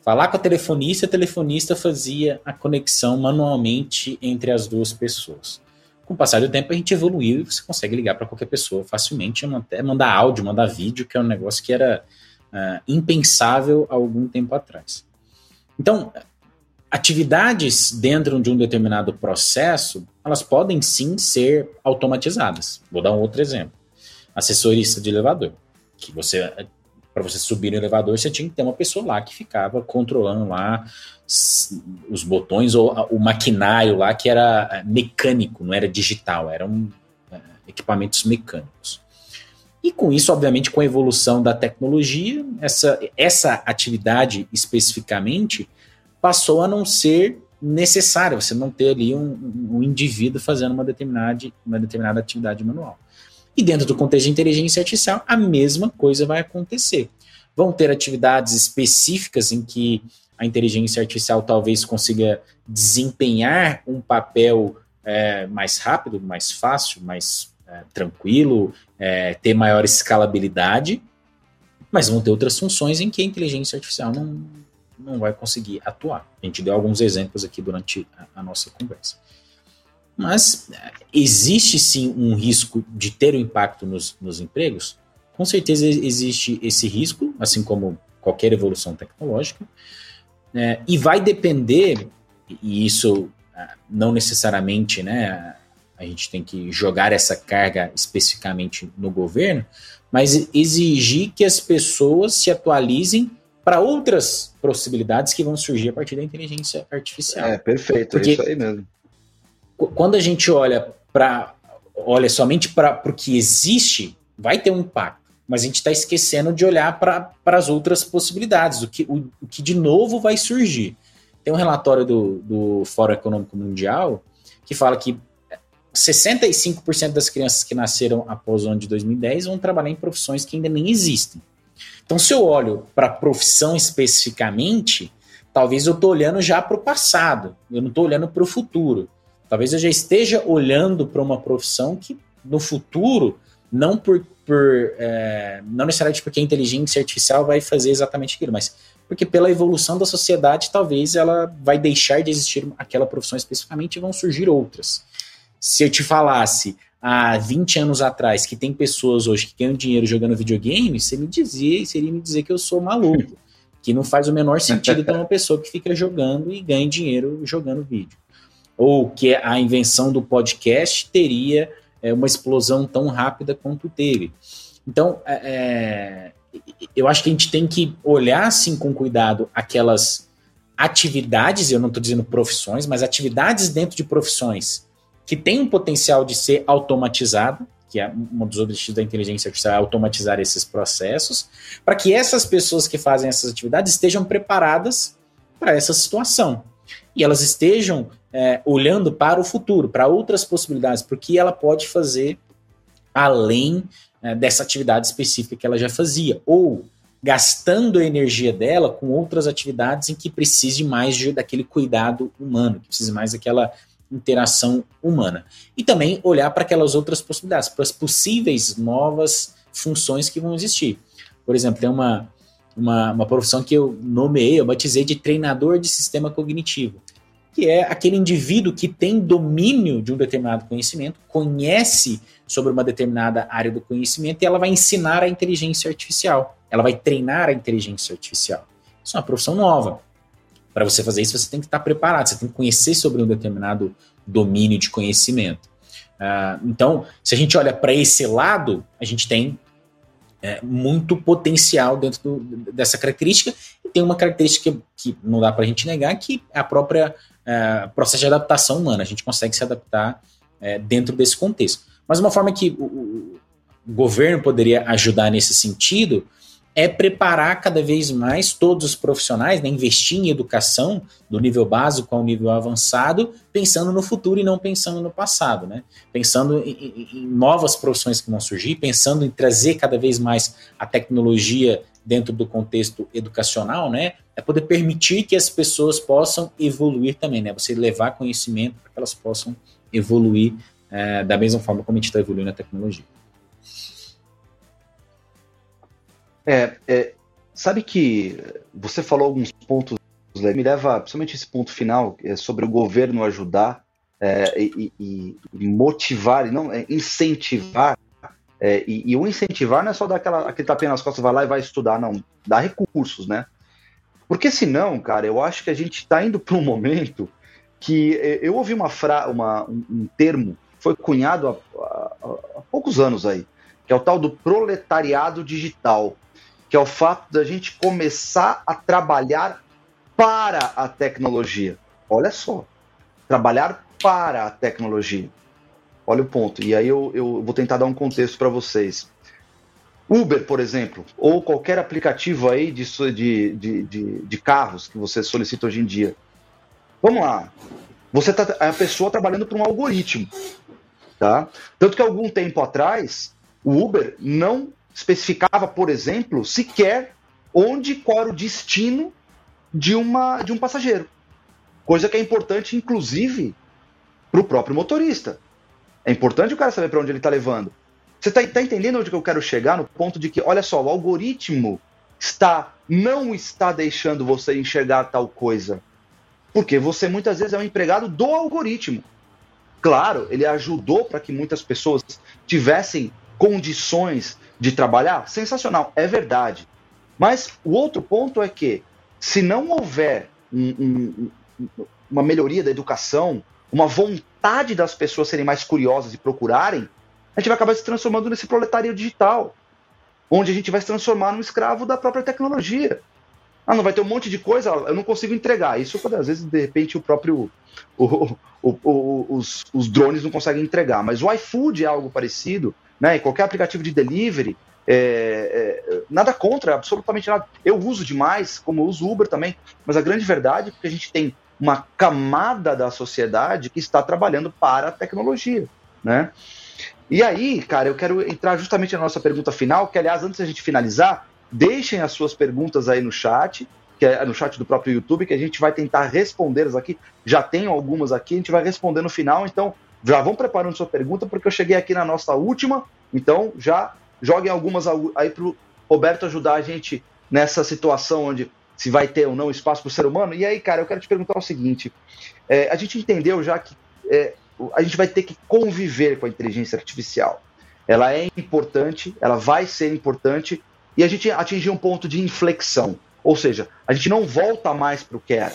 falar com a telefonista, a telefonista fazia a conexão manualmente entre as duas pessoas. Com o passar do tempo, a gente evoluiu e você consegue ligar para qualquer pessoa facilmente, até mandar áudio, mandar vídeo, que é um negócio que era uh, impensável há algum tempo atrás. Então, atividades dentro de um determinado processo, elas podem sim ser automatizadas. Vou dar um outro exemplo. Assessorista de elevador, que você para você subir no elevador, você tinha que ter uma pessoa lá que ficava controlando lá os botões ou o maquinário lá que era é, mecânico, não era digital, eram é, equipamentos mecânicos. E com isso, obviamente, com a evolução da tecnologia, essa, essa atividade especificamente passou a não ser necessário você não ter ali um, um indivíduo fazendo uma determinada, uma determinada atividade manual. E dentro do contexto de inteligência artificial, a mesma coisa vai acontecer. Vão ter atividades específicas em que a inteligência artificial talvez consiga desempenhar um papel é, mais rápido, mais fácil, mais é, tranquilo, é, ter maior escalabilidade, mas vão ter outras funções em que a inteligência artificial não, não vai conseguir atuar. A gente deu alguns exemplos aqui durante a, a nossa conversa. Mas eh, existe sim um risco de ter um impacto nos, nos empregos? Com certeza existe esse risco, assim como qualquer evolução tecnológica, né? e vai depender, e isso eh, não necessariamente né, a gente tem que jogar essa carga especificamente no governo, mas exigir que as pessoas se atualizem para outras possibilidades que vão surgir a partir da inteligência artificial. É, perfeito, é Porque é isso aí mesmo. Quando a gente olha para olha somente para o que existe, vai ter um impacto. Mas a gente está esquecendo de olhar para as outras possibilidades, o que, o, o, que de novo vai surgir. Tem um relatório do, do Fórum Econômico Mundial que fala que 65% das crianças que nasceram após o ano de 2010 vão trabalhar em profissões que ainda nem existem. Então, se eu olho para a profissão especificamente, talvez eu estou olhando já para o passado, eu não estou olhando para o futuro. Talvez eu já esteja olhando para uma profissão que no futuro, não por, por é, não necessariamente porque a inteligência artificial vai fazer exatamente aquilo, mas porque pela evolução da sociedade, talvez ela vai deixar de existir aquela profissão especificamente e vão surgir outras. Se eu te falasse, há 20 anos atrás que tem pessoas hoje que ganham dinheiro jogando videogame, você me dizia, seria me dizer que eu sou maluco. Que não faz o menor sentido ter uma <laughs> pessoa que fica jogando e ganha dinheiro jogando vídeo. Ou que a invenção do podcast teria é, uma explosão tão rápida quanto teve. Então, é, é eu acho que a gente tem que olhar assim com cuidado aquelas atividades, eu não estou dizendo profissões, mas atividades dentro de profissões que tem um potencial de ser automatizado, que é um dos objetivos da inteligência artificial, é automatizar esses processos, para que essas pessoas que fazem essas atividades estejam preparadas para essa situação. E elas estejam é, olhando para o futuro, para outras possibilidades, porque ela pode fazer além é, dessa atividade específica que ela já fazia, ou gastando a energia dela com outras atividades em que precise mais de, daquele cuidado humano, que precise mais daquela interação humana. E também olhar para aquelas outras possibilidades, para as possíveis novas funções que vão existir. Por exemplo, tem uma, uma, uma profissão que eu nomeei, eu batizei de treinador de sistema cognitivo, que é aquele indivíduo que tem domínio de um determinado conhecimento, conhece sobre uma determinada área do conhecimento e ela vai ensinar a inteligência artificial. Ela vai treinar a inteligência artificial. Isso é uma profissão nova. Para você fazer isso, você tem que estar preparado, você tem que conhecer sobre um determinado domínio de conhecimento. Uh, então, se a gente olha para esse lado, a gente tem é, muito potencial dentro do, dessa característica. E tem uma característica que não dá para a gente negar, que é a própria é, processo de adaptação humana. A gente consegue se adaptar é, dentro desse contexto. Mas uma forma que o, o, governo poderia ajudar nesse sentido é preparar cada vez mais todos os profissionais, né, investir em educação do nível básico ao nível avançado, pensando no futuro e não pensando no passado, né? Pensando em, em, novas profissões que vão surgir, pensando em trazer cada vez mais a tecnologia dentro do contexto educacional, né? É poder permitir que as pessoas possam evoluir também, né? Você levar conhecimento para que elas possam evoluir é, da mesma forma como a gente está evoluindo a tecnologia. É, é, sabe que você falou alguns pontos, me leva, principalmente esse ponto final, é sobre o governo ajudar é, e, e, e, motivar, e não é, incentivar. É, e, e, o incentivar não é só dar aquela, aquele tapinha nas costas, vai lá e vai estudar, não. Dá recursos, né? Porque senão, cara, eu acho que a gente está indo para um momento que é, eu ouvi uma, fra, uma um, um termo, foi cunhado há, há, há poucos anos aí, que é o tal do proletariado digital que é o fato da gente começar a trabalhar para a tecnologia. Olha só, trabalhar para a tecnologia. Olha o ponto. E aí eu, eu vou tentar dar um contexto para vocês. Uber, por exemplo, ou qualquer aplicativo aí de, de, de, de, carros que você solicita hoje em dia. Vamos lá. Você tá a pessoa trabalhando para um algoritmo, tá? Tanto que algum tempo atrás o Uber não especificava, por exemplo, sequer onde qual era o destino de, uma, de um passageiro. Coisa que é importante, inclusive, para o próprio motorista. É importante o cara saber para onde ele está levando. Você está tá entendendo onde que eu quero chegar? No ponto de que, olha só, o algoritmo está não está deixando você enxergar tal coisa. Porque você muitas vezes é um empregado do algoritmo. Claro, ele ajudou para que muitas pessoas tivessem condições de trabalhar, sensacional, é verdade. Mas o outro ponto é que, se não houver um, um, uma melhoria da educação, uma vontade das pessoas serem mais curiosas e procurarem, a gente vai acabar se transformando nesse proletário digital, onde a gente vai se transformar num escravo da própria tecnologia. Ah, não vai ter um monte de coisa, eu não consigo entregar. Isso às vezes, de repente, o próprio. O, o, o, os, os drones não conseguem entregar. Mas o iFood é algo parecido né, em qualquer aplicativo de delivery, é, é, nada contra, absolutamente nada. Eu uso demais, como eu uso Uber também, mas a grande verdade é que a gente tem uma camada da sociedade que está trabalhando para a tecnologia, né? E aí, cara, eu quero entrar justamente na nossa pergunta final, que aliás, antes da gente finalizar, deixem as suas perguntas aí no chat, que é no chat do próprio YouTube, que a gente vai tentar respondê-las aqui. Já tenho algumas aqui, a gente vai responder no final, então já vão preparando sua pergunta, porque eu cheguei aqui na nossa última, então já joguem algumas aí para o Roberto ajudar a gente nessa situação onde se vai ter ou não espaço para o ser humano. E aí, cara, eu quero te perguntar o seguinte: é, a gente entendeu já que é, a gente vai ter que conviver com a inteligência artificial. Ela é importante, ela vai ser importante, e a gente atingiu um ponto de inflexão. Ou seja, a gente não volta mais para o que era.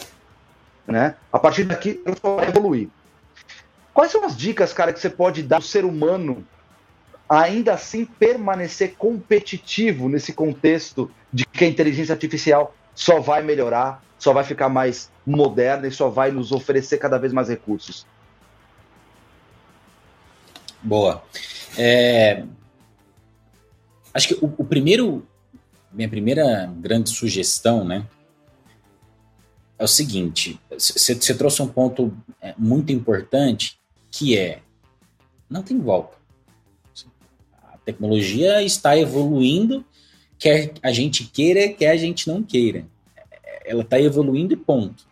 Né? A partir daqui, ela vai evoluir. Quais são as dicas, cara, que você pode dar ao ser humano ainda assim permanecer competitivo nesse contexto de que a inteligência artificial só vai melhorar, só vai ficar mais moderna e só vai nos oferecer cada vez mais recursos? Boa. É... Acho que o, o primeiro, minha primeira grande sugestão, né, é o seguinte: você trouxe um ponto é, muito importante que é não tem volta. A tecnologia está evoluindo, quer a gente queira, quer a gente não queira. Ela está evoluindo e ponto.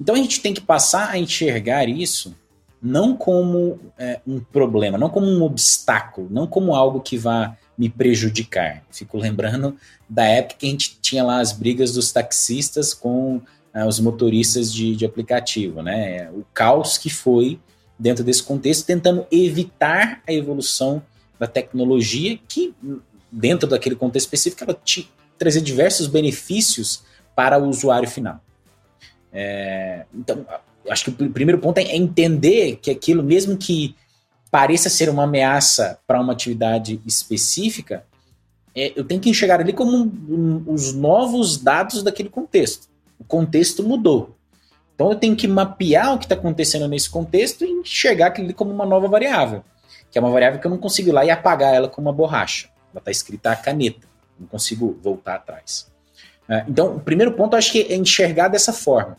Então a gente tem que passar a enxergar isso não como é, um problema, não como um obstáculo, não como algo que vá me prejudicar. Fico lembrando da época que a gente tinha lá as brigas dos taxistas com uh, os motoristas de, de aplicativo, né? O caos que foi dentro desse contexto, tentando evitar a evolução da tecnologia que, dentro daquele contexto específico, ela te trazer diversos benefícios para o usuário final. É, então, acho que o primeiro ponto é entender que aquilo, mesmo que pareça ser uma ameaça para uma atividade específica, é, eu tenho que enxergar ali como um, um, os novos dados daquele contexto. O contexto mudou. Então eu tenho que mapear o que está acontecendo nesse contexto e enxergar aquilo como uma nova variável, que é uma variável que eu não consigo ir lá e apagar ela com uma borracha. Ela está escrita a caneta, não consigo voltar atrás. É, então, o primeiro ponto eu acho que é enxergar dessa forma.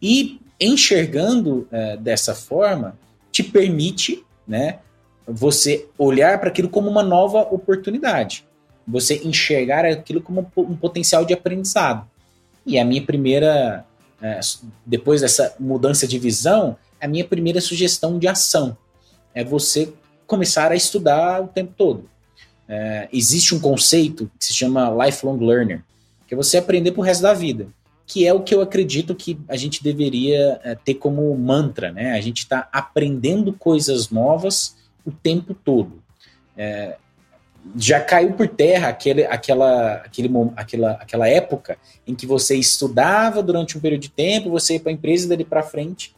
E enxergando é, dessa forma te permite né, você olhar para aquilo como uma nova oportunidade. Você enxergar aquilo como um potencial de aprendizado. E a minha primeira, depois dessa mudança de visão, a minha primeira sugestão de ação é você começar a estudar o tempo todo. É, existe um conceito que se chama lifelong learner, que é você aprender para o resto da vida que é o que eu acredito que a gente deveria é, ter como mantra, né? A gente está aprendendo coisas novas o tempo todo. É, já caiu por terra aquele, aquela, aquele, aquela, aquela época em que você estudava durante um período de tempo, você ia para a empresa e dali para frente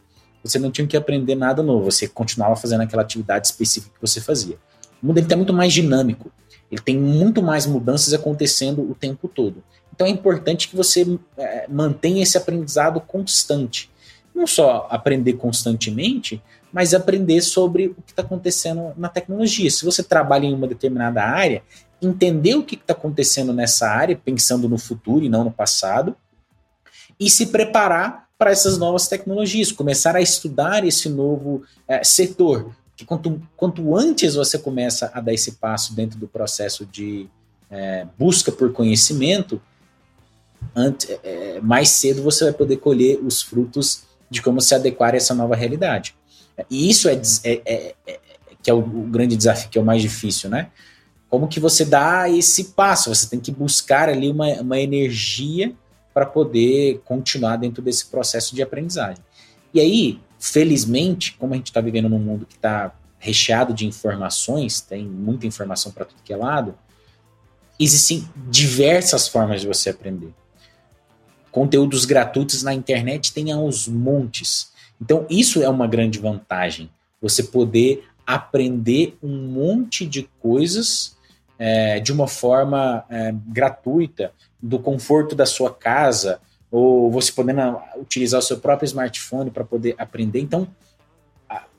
você não tinha que aprender nada novo, você continuava fazendo aquela atividade específica que você fazia. O mundo está muito mais dinâmico, ele tem muito mais mudanças acontecendo o tempo todo. Então é importante que você é, mantenha esse aprendizado constante. Não só aprender constantemente, mas aprender sobre o que está acontecendo na tecnologia. Se você trabalha em uma determinada área, entender o que está acontecendo nessa área, pensando no futuro e não no passado, e se preparar para essas novas tecnologias, começar a estudar esse novo é, setor. Que quanto, quanto antes você começa a dar esse passo dentro do processo de é, busca por conhecimento, antes, é, é, mais cedo você vai poder colher os frutos de como se adequar a essa nova realidade. E isso é, é, é, é que é o, o, grande desafio, que é o mais difícil, né? Como que você dá esse passo? Você tem que buscar ali uma, uma energia para poder continuar dentro desse processo de aprendizagem. E aí, felizmente, como a gente está vivendo num mundo que está recheado de informações, tem muita informação para tudo que é lado, existem diversas formas de você aprender conteúdos gratuitos na internet tem aos montes. Então, isso é uma grande vantagem. Você poder aprender um monte de coisas é, de uma forma é, gratuita, do conforto da sua casa, ou você podendo utilizar o seu próprio smartphone para poder aprender. Então,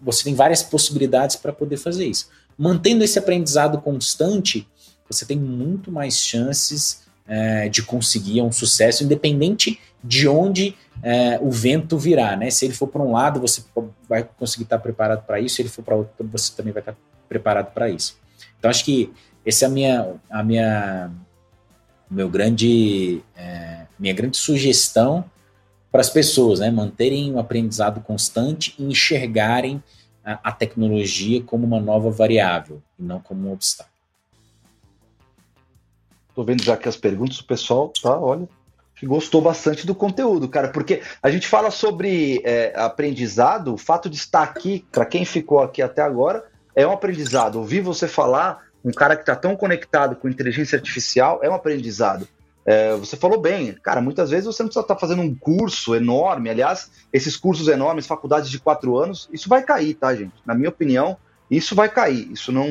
você tem várias possibilidades para poder fazer isso. Mantendo esse aprendizado constante, você tem muito mais chances é, de conseguir um sucesso, independente de onde é, o vento virá, né? Se ele for para um lado, você vai conseguir estar preparado para isso. Se ele for para outro, você também vai estar preparado para isso. Então acho que essa é a minha, a minha, meu grande, é, minha grande sugestão para as pessoas, né? Manterem um aprendizado constante e enxergarem a, a tecnologia como uma nova variável e não como um obstáculo. Tô vendo já que as perguntas, o pessoal tá, olha, gostou bastante do conteúdo, cara, porque a gente fala sobre é, aprendizado, o fato de estar aqui, para quem ficou aqui até agora, é um aprendizado. Ouvir você falar, um cara que está tão conectado com inteligência artificial, é um aprendizado. É, você falou bem, cara, muitas vezes você não precisa estar tá fazendo um curso enorme, aliás, esses cursos enormes, faculdades de quatro anos, isso vai cair, tá, gente? Na minha opinião, isso vai cair. Isso não.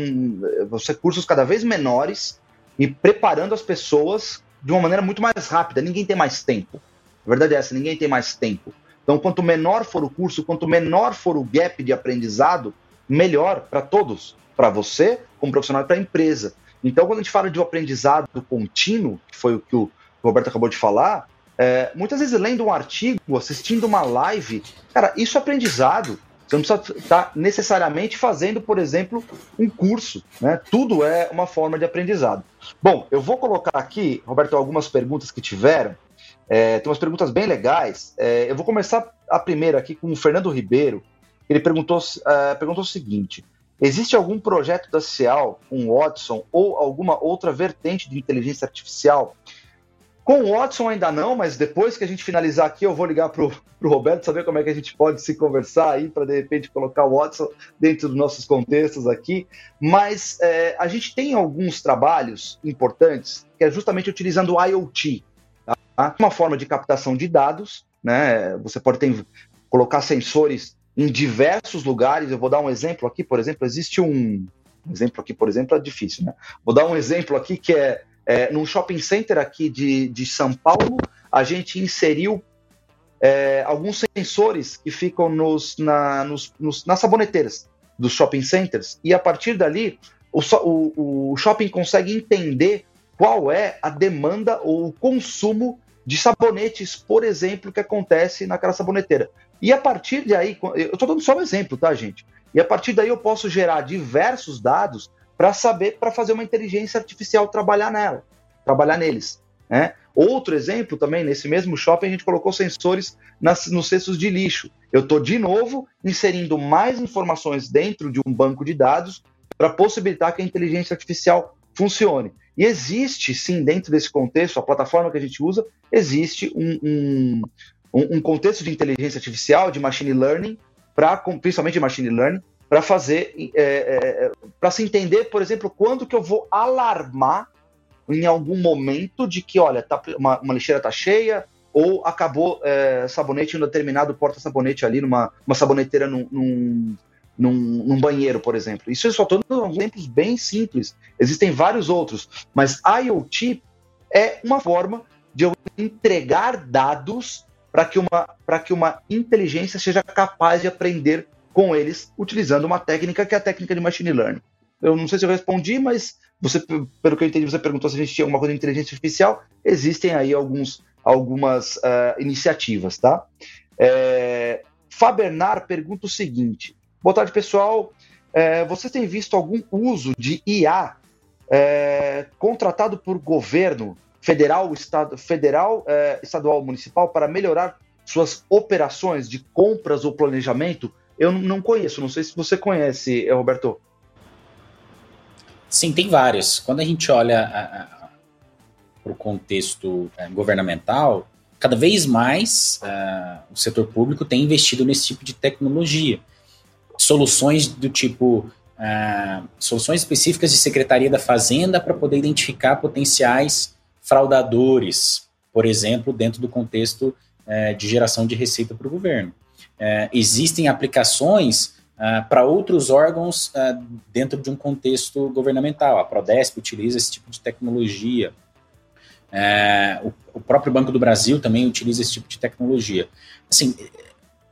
Você cursos cada vez menores e preparando as pessoas de uma maneira muito mais rápida. Ninguém tem mais tempo. A verdade é essa, ninguém tem mais tempo. Então, quanto menor for o curso, quanto menor for o gap de aprendizado, melhor para todos, para você, como profissional, e para a empresa. Então, quando a gente fala de um aprendizado contínuo, que foi o que o Roberto acabou de falar, é, muitas vezes lendo um artigo, assistindo uma live, cara, isso é aprendizado. Você não precisa estar necessariamente fazendo, por exemplo, um curso. Né? Tudo é uma forma de aprendizado. Bom, eu vou colocar aqui, Roberto, algumas perguntas que tiveram. É, tem umas perguntas bem legais. É, eu vou começar a primeira aqui com o Fernando Ribeiro. Ele perguntou, é, perguntou o seguinte: existe algum projeto da CIAL, um Watson ou alguma outra vertente de inteligência artificial Com o Watson ainda não, mas depois que a gente finalizar aqui, eu vou ligar para o Roberto saber como é que a gente pode se conversar aí para de repente colocar o Watson dentro dos nossos contextos aqui. Mas é, a gente tem alguns trabalhos importantes que é justamente utilizando o IoT, tá? uma forma de captação de dados. Né? Você pode ter, colocar sensores em diversos lugares. Eu vou dar um exemplo aqui, por exemplo, existe um, um exemplo aqui, por exemplo, é difícil, né? Vou dar um exemplo aqui que é é, num shopping center aqui de, de São Paulo, a gente inseriu é, alguns sensores que ficam nos, na, nos, nos, nas saboneteiras dos shopping centers, e a partir dali o, o, o shopping consegue entender qual é a demanda ou o consumo de sabonetes, por exemplo, que acontece naquela saboneteira. E a partir daí, eu estou dando só um exemplo, tá, gente? E a partir daí eu posso gerar diversos dados para saber, para fazer uma inteligência artificial trabalhar nela, trabalhar neles. Né? Outro exemplo também, nesse mesmo shopping, a gente colocou sensores nas, nos cestos de lixo. Eu estou, de novo, inserindo mais informações dentro de um banco de dados para possibilitar que a inteligência artificial funcione. E existe, sim, dentro desse contexto, a plataforma que a gente usa, existe um, um, um contexto de inteligência artificial, de machine learning, pra, principalmente de machine learning, para fazer, é, é, para se entender, por exemplo, quando que eu vou alarmar em algum momento de que, olha, tá, uma, uma lixeira está cheia ou acabou é, sabonete em um determinado porta-sabonete ali, numa uma saboneteira num, num, num, num, banheiro, por exemplo. Isso eu só estou dando exemplos bem simples. Existem vários outros, mas IoT é uma forma de eu entregar dados para que, uma, que uma inteligência seja capaz de aprender com eles, utilizando uma técnica que é a técnica de machine learning. Eu não sei se eu respondi, mas você, pelo que eu entendi, você perguntou se a gente tinha alguma coisa de inteligência artificial. Existem aí alguns, algumas uh, iniciativas, tá? É, Fabernar pergunta o seguinte: Boa tarde, pessoal. É, vocês têm visto algum uso de IA é, contratado por governo federal, estado, federal, é, estadual, municipal para melhorar suas operações de compras ou planejamento? Eu não conheço. Não sei se você conhece, Roberto. Sim, tem vários. Quando a gente olha para o contexto é, governamental, cada vez mais uh, o setor público tem investido nesse tipo de tecnologia. Soluções do tipo. Soluções específicas de Secretaria da Fazenda para poder identificar potenciais fraudadores, por exemplo, dentro do contexto de geração de receita para o governo. É, existem aplicações uh, para outros órgãos uh, dentro de um contexto governamental. A Prodesp utiliza esse tipo de tecnologia. É, o, o, próprio Banco do Brasil também utiliza esse tipo de tecnologia. Assim,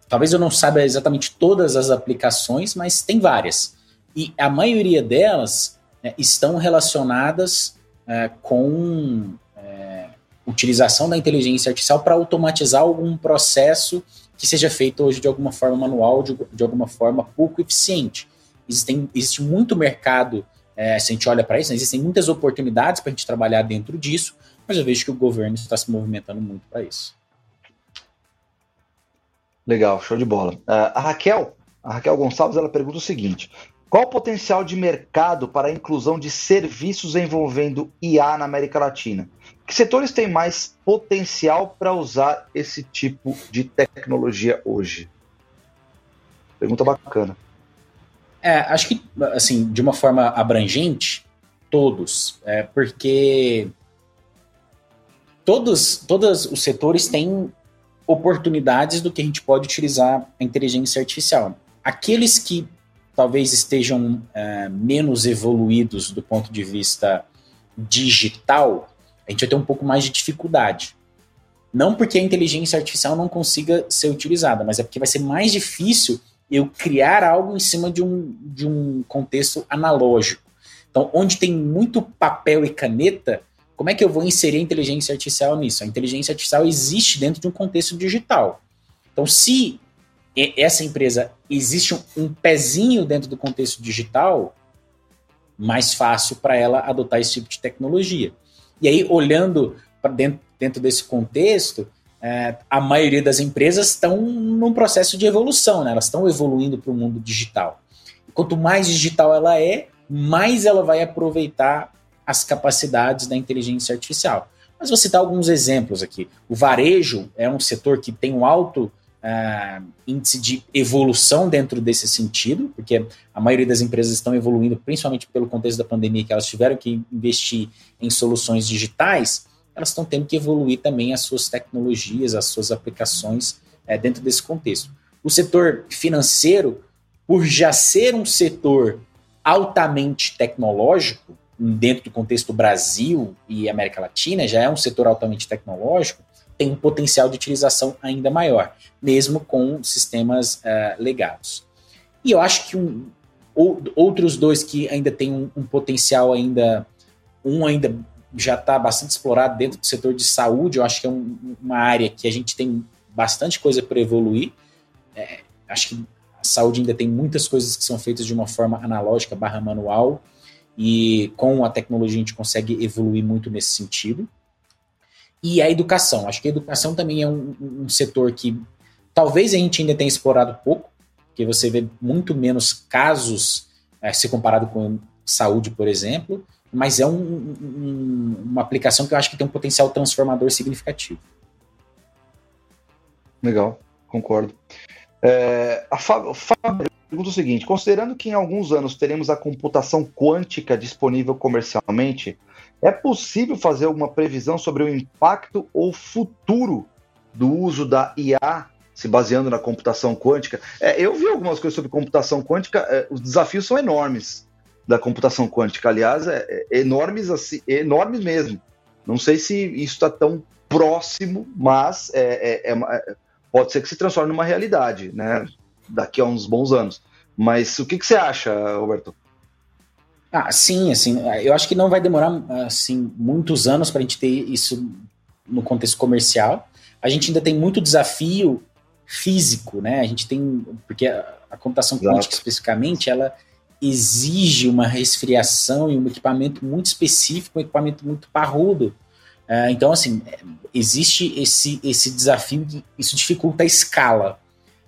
talvez eu não saiba exatamente todas as aplicações, mas tem várias. E a maioria delas né, estão relacionadas é, com é, utilização da inteligência artificial para automatizar algum processo que seja feito hoje de alguma forma manual, de, de alguma forma pouco eficiente. Existem, existe muito mercado, é, se a gente olha para isso, né, existem muitas oportunidades para a gente trabalhar dentro disso, mas eu vejo que o governo está se movimentando muito para isso. Legal, show de bola. Uh, a Raquel, a Raquel Gonçalves, ela pergunta o seguinte: qual o potencial de mercado para a inclusão de serviços envolvendo IA na América Latina? Que setores têm mais potencial para usar esse tipo de tecnologia hoje? Pergunta bacana. É, acho que, assim, de uma forma abrangente, todos. É, porque todos, todos os setores têm oportunidades do que a gente pode utilizar a inteligência artificial. Aqueles que talvez estejam é, menos evoluídos do ponto de vista digital, a gente vai ter um pouco mais de dificuldade. Não porque a inteligência artificial não consiga ser utilizada, mas é porque vai ser mais difícil eu criar algo em cima de um, de um contexto analógico. Então, onde tem muito papel e caneta, como é que eu vou inserir a inteligência artificial nisso? A inteligência artificial existe dentro de um contexto digital. Então, se essa empresa existe um, um pezinho dentro do contexto digital, mais fácil para ela adotar esse tipo de tecnologia. E aí, olhando para dentro, dentro desse contexto, é, a maioria das empresas estão num processo de evolução, né? elas estão evoluindo para o mundo digital. Quanto mais digital ela é, mais ela vai aproveitar as capacidades da inteligência artificial. Mas vou citar alguns exemplos aqui. O varejo é um setor que tem um alto uh, índice de evolução dentro desse sentido, porque a maioria das empresas estão evoluindo, principalmente pelo contexto da pandemia, que elas tiveram que investir em soluções digitais, elas estão tendo que evoluir também as suas tecnologias, as suas aplicações uh, dentro desse contexto. O setor financeiro, por já ser um setor altamente tecnológico, dentro do contexto Brasil e América Latina, já é um setor altamente tecnológico, tem um potencial de utilização ainda maior, mesmo com sistemas uh, legados. E eu acho que um, outros dois que ainda têm um, um potencial ainda, um ainda já está bastante explorado dentro do setor de saúde, eu acho que é um, uma área que a gente tem bastante coisa para evoluir. É, acho que a saúde ainda tem muitas coisas que são feitas de uma forma analógica barra manual, e com a tecnologia a gente consegue evoluir muito nesse sentido e a educação. Acho que a educação também é um, um setor que talvez a gente ainda tenha explorado pouco, porque você vê muito menos casos é, se comparado com saúde, por exemplo, mas é um, um, uma aplicação que eu acho que tem um potencial transformador significativo. Legal, concordo. É, a Fábio, pergunta o seguinte: considerando que em alguns anos teremos a computação quântica disponível comercialmente, é possível fazer alguma previsão sobre o impacto ou futuro do uso da IA se baseando na computação quântica? É, eu vi algumas coisas sobre computação quântica, é, os desafios são enormes da computação quântica, aliás, é, é enormes, assim, enormes mesmo. Não sei se isso está tão próximo, mas é, é, pode ser que se transforme numa realidade, né? Daqui a uns bons anos. Mas o que, que você acha, Roberto? Ah, sim, assim, eu acho que não vai demorar assim muitos anos para a gente ter isso no contexto comercial. A gente ainda tem muito desafio físico, né? A gente tem porque a, a computação Exato. quântica especificamente ela exige uma resfriação e um equipamento muito específico, um equipamento muito parrudo. Uh, então, assim, existe esse, esse desafio que isso dificulta a escala.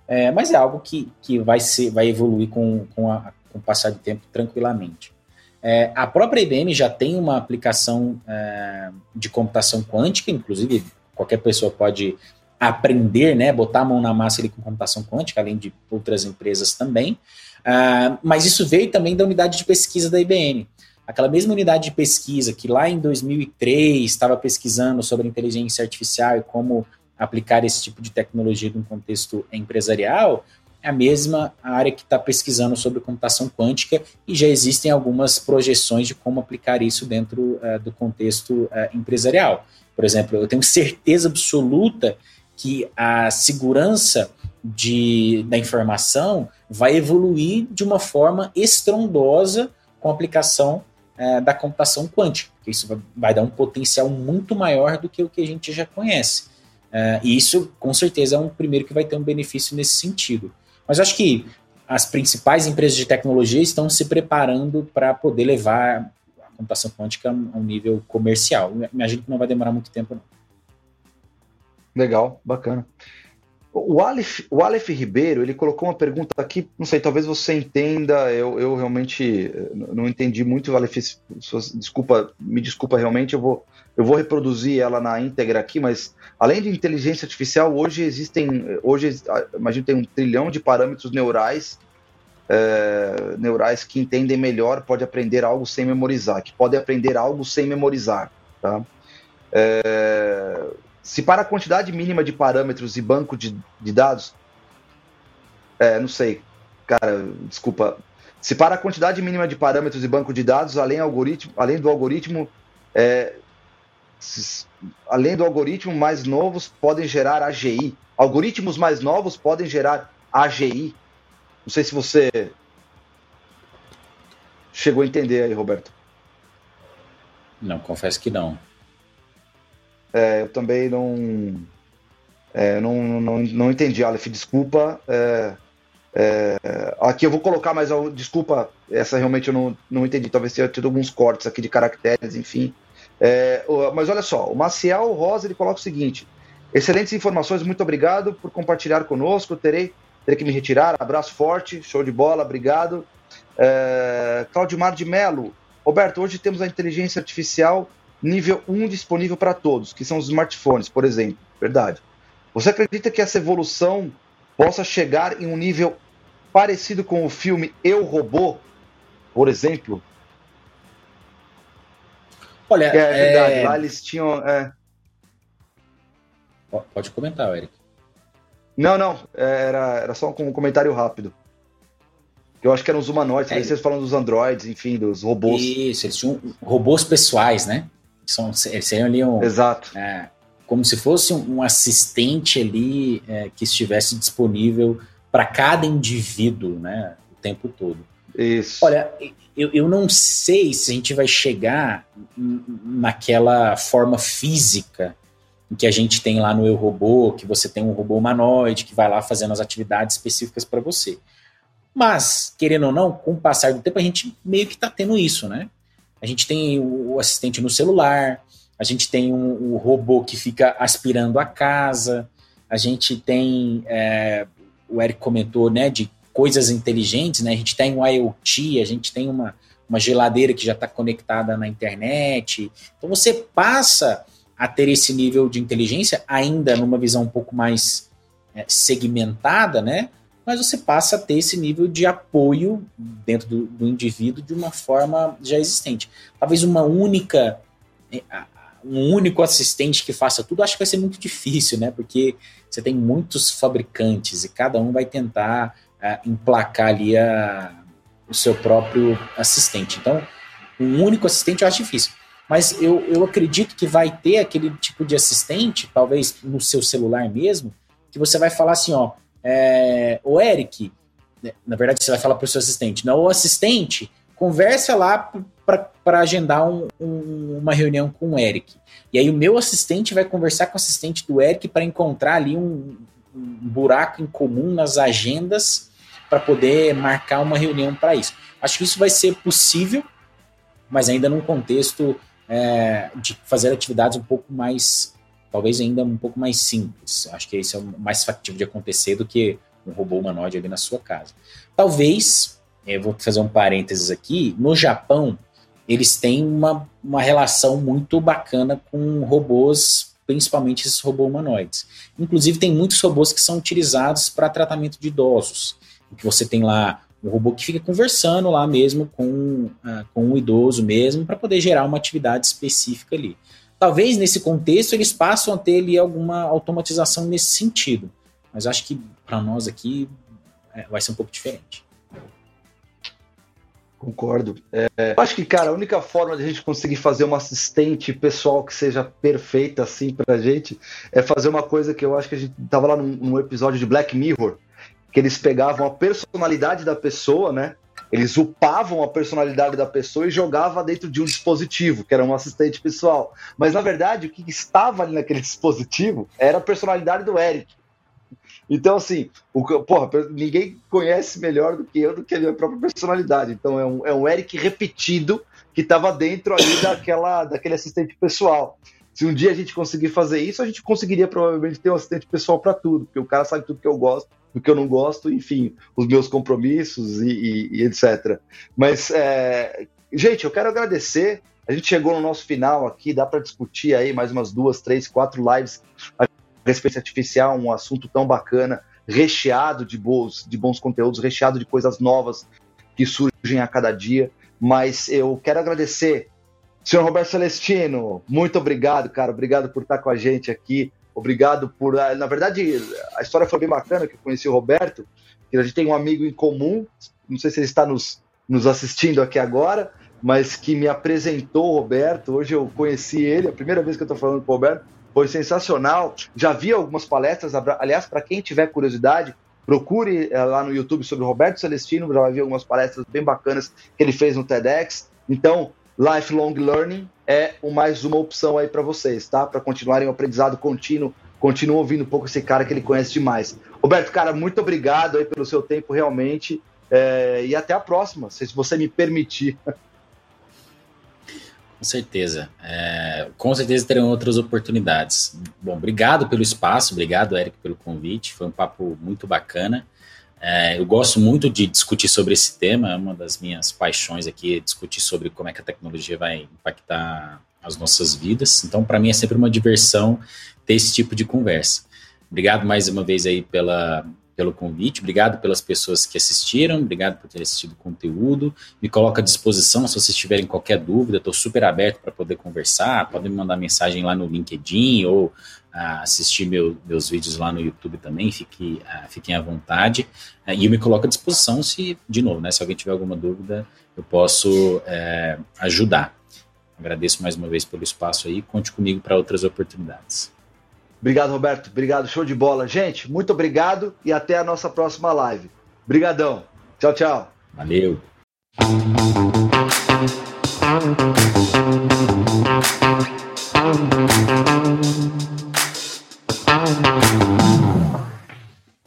É, mas é algo que, que vai, ser, vai evoluir com, com, a, com o passar do tempo tranquilamente. É, a própria IBM já tem uma aplicação é, de computação quântica, inclusive qualquer pessoa pode aprender, né, botar a mão na massa ali com computação quântica, além de outras empresas também. Uh, mas isso veio também da unidade de pesquisa da IBM. Aquela mesma unidade de pesquisa que lá em 2003 estava pesquisando sobre inteligência artificial e como aplicar esse tipo de tecnologia num contexto empresarial, a mesma área que está pesquisando sobre computação quântica e já existem algumas projeções de como aplicar isso dentro uh, do contexto uh, empresarial. Por exemplo, eu tenho certeza absoluta que a segurança de, da informação vai evoluir de uma forma estrondosa com a aplicação uh, da computação quântica, porque isso vai, dar um potencial muito maior do que o que a gente já conhece. e isso, com certeza, é um primeiro que vai ter um benefício nesse sentido. Mas acho que as principais empresas de tecnologia estão se preparando para poder levar a computação quântica a um nível comercial. Imagino que não vai demorar muito tempo. Não. Legal, bacana. O Aleph, o Aleph Ribeiro, ele colocou uma pergunta aqui, não sei, talvez você entenda, eu, eu realmente eh, não entendi muito, Aleph, desculpa, me desculpa realmente, eu vou, eu vou reproduzir ela na íntegra aqui, mas além de inteligência artificial, hoje existem, hoje, imagino tem um trilhão de parâmetros neurais, é, neurais que entendem melhor, pode aprender algo sem memorizar, que pode aprender algo sem memorizar, tá? É, se para a quantidade mínima de parâmetros e banco de, de dados, é, não sei, cara, desculpa, se para a quantidade mínima de parâmetros e banco de dados, além, algoritmo, além do algoritmo, é, além do algoritmo, mais novos podem gerar AGI. Algoritmos mais novos podem gerar AGI. Não sei se você chegou a entender aí, Roberto. Não, confesso que não. É, eu também não, é, não, não, não entendi, Aleph, desculpa. É, é, aqui eu vou colocar mais. Desculpa, essa realmente eu não, não entendi. Talvez tenha tido alguns cortes aqui de caracteres, enfim. É, mas olha só, o Maciel Rosa ele coloca o seguinte: excelentes informações, muito obrigado por compartilhar conosco. Terei, terei que me retirar. Abraço forte, show de bola, obrigado. É, Claudimar de Melo, Roberto, hoje temos a inteligência artificial nível 1 disponível para todos, que são os smartphones, por exemplo. Verdade. Você acredita que essa evolução possa chegar em um nível parecido com o filme Eu Robô, por exemplo? Olha, é, é verdade. Lá eles tinham. É... Pode comentar, Eric. Não, não. Era, era só um comentário rápido. Eu acho que eram os humanoides, é. vocês falam dos androides, enfim, dos robôs. Isso, eles tinham robôs pessoais, né? São, eles seriam ali um. Exato. É, como se fosse um, assistente ali é, que estivesse disponível para cada indivíduo, né? O tempo todo. Isso. Olha, eu, eu não sei se a gente vai chegar naquela forma física que a gente tem lá no Eu Robô, que você tem um robô humanoide que vai lá fazendo as atividades específicas para você. Mas, querendo ou não, com o passar do tempo, a gente meio que está tendo isso, né? A gente tem o assistente no celular, a gente tem um, o robô que fica aspirando a casa, a gente tem, é, o Eric comentou, né, de coisas inteligentes, né? A gente tem um IoT, a gente tem uma, uma geladeira que já está conectada na internet. Então você passa a ter esse nível de inteligência, ainda numa visão um pouco mais é, segmentada, né? mas você passa a ter esse nível de apoio dentro do, do indivíduo de uma forma já existente. Talvez uma única, é, um único assistente que faça tudo, acho que vai ser muito difícil, né? Porque você tem muitos fabricantes e cada um vai tentar uh, emplacar ali a, o seu próprio assistente. Então, um único assistente eu acho difícil. Mas eu, eu acredito que vai ter aquele tipo de assistente, talvez no seu celular mesmo, que você vai falar assim, ó, é, o Eric, né, na verdade você vai falar para o seu assistente, não, o assistente, conversa lá para agendar um, um, uma reunião com o Eric. E aí o meu assistente vai conversar com o assistente do Eric para encontrar ali um, um buraco em comum nas agendas para poder marcar uma reunião para isso. Acho que isso vai ser possível, mas ainda num contexto é, de fazer atividades um pouco mais talvez ainda um pouco mais simples. Acho que esse é mais factível de acontecer do que um robô humanoide ali na sua casa. Talvez, eu vou fazer um parênteses aqui, no Japão, eles têm uma, uma relação muito bacana com robôs, principalmente esses robôs humanoides. Inclusive, tem muitos robôs que são utilizados para tratamento de idosos, que você tem lá um robô que fica conversando lá mesmo com, uh, com um idoso mesmo, para poder gerar uma atividade específica ali. Talvez nesse contexto eles passam a ter ali alguma automatização nesse sentido. Mas acho que para nós aqui é, vai ser um pouco diferente. Concordo. É, acho que, cara, a única forma de a gente conseguir fazer uma assistente pessoal que seja perfeita assim pra gente é fazer uma coisa que eu acho que a gente tava lá num, num episódio de Black Mirror, que eles pegavam a personalidade da pessoa, né? Eles upavam a personalidade da pessoa e jogavam dentro de um dispositivo, que era um assistente pessoal. Mas na verdade, o que estava ali naquele <laughs> dispositivo era a personalidade do Eric. Então, assim, o, porra, ninguém conhece melhor do que eu do que a minha própria personalidade. Então, é um, é um Eric repetido que estava dentro ali daquela, daquele assistente pessoal. Se um dia a gente conseguir fazer isso, a gente conseguiria provavelmente ter um assistente pessoal para tudo, porque o cara sabe tudo que eu gosto do que eu não gosto, enfim, os meus compromissos e, e, e etc. Mas, é, gente, eu quero agradecer. A gente chegou no nosso final aqui, dá para discutir aí mais umas duas, três, quatro lives respeito artificial, um assunto tão bacana, recheado de bons, de bons conteúdos, recheado de coisas novas que surgem a cada dia. Mas eu quero agradecer, senhor Roberto Celestino, muito obrigado, cara, obrigado por estar com a gente aqui. Obrigado por. Ah, na verdade, a história foi bem bacana, que eu conheci o Roberto, que a gente tem um amigo em comum, não sei se ele está nos, nos assistindo aqui agora, mas que me apresentou o Roberto. Hoje eu conheci ele, a primeira vez que eu estou falando com o Roberto, foi sensacional. Já vi algumas palestras, aliás, para quem tiver curiosidade, procure eh, lá no YouTube sobre o Roberto Celestino, já vai ver algumas palestras bem bacanas que ele fez no TEDx. Então, lifelong learning é mais uma opção aí para vocês, tá? Para continuarem o aprendizado contínuo, continuam ouvindo um pouco esse cara que ele conhece demais. Roberto, cara, muito obrigado aí pelo seu tempo realmente é, e até a próxima, se você me permitir. <laughs> Com certeza. É, com certeza terão outras oportunidades. Bom, obrigado pelo espaço, obrigado, Eric, pelo convite. Foi um papo muito bacana. É, eu gosto muito de discutir sobre esse tema, é uma das minhas paixões aqui discutir sobre como é que a tecnologia vai impactar as nossas vidas. Então, para mim é sempre uma diversão ter esse tipo de conversa. Obrigado mais uma vez aí pela, pelo convite, obrigado pelas pessoas que assistiram, obrigado por ter assistido o conteúdo. Me coloco à disposição se vocês tiverem qualquer dúvida, estou super aberto para poder conversar. Podem me mandar mensagem lá no LinkedIn ou ah, assistir meu, meus vídeos lá no YouTube também, fique, ah, fiquem à vontade. Ah, e eu me coloco à disposição se, de novo, né, se alguém tiver alguma dúvida, eu posso é, ajudar. Agradeço mais uma vez pelo espaço aí, conte comigo para outras oportunidades. Obrigado, Roberto. Obrigado, show de bola. Gente, muito obrigado e até a nossa próxima live. Brigadão. Tchau, tchau. Valeu.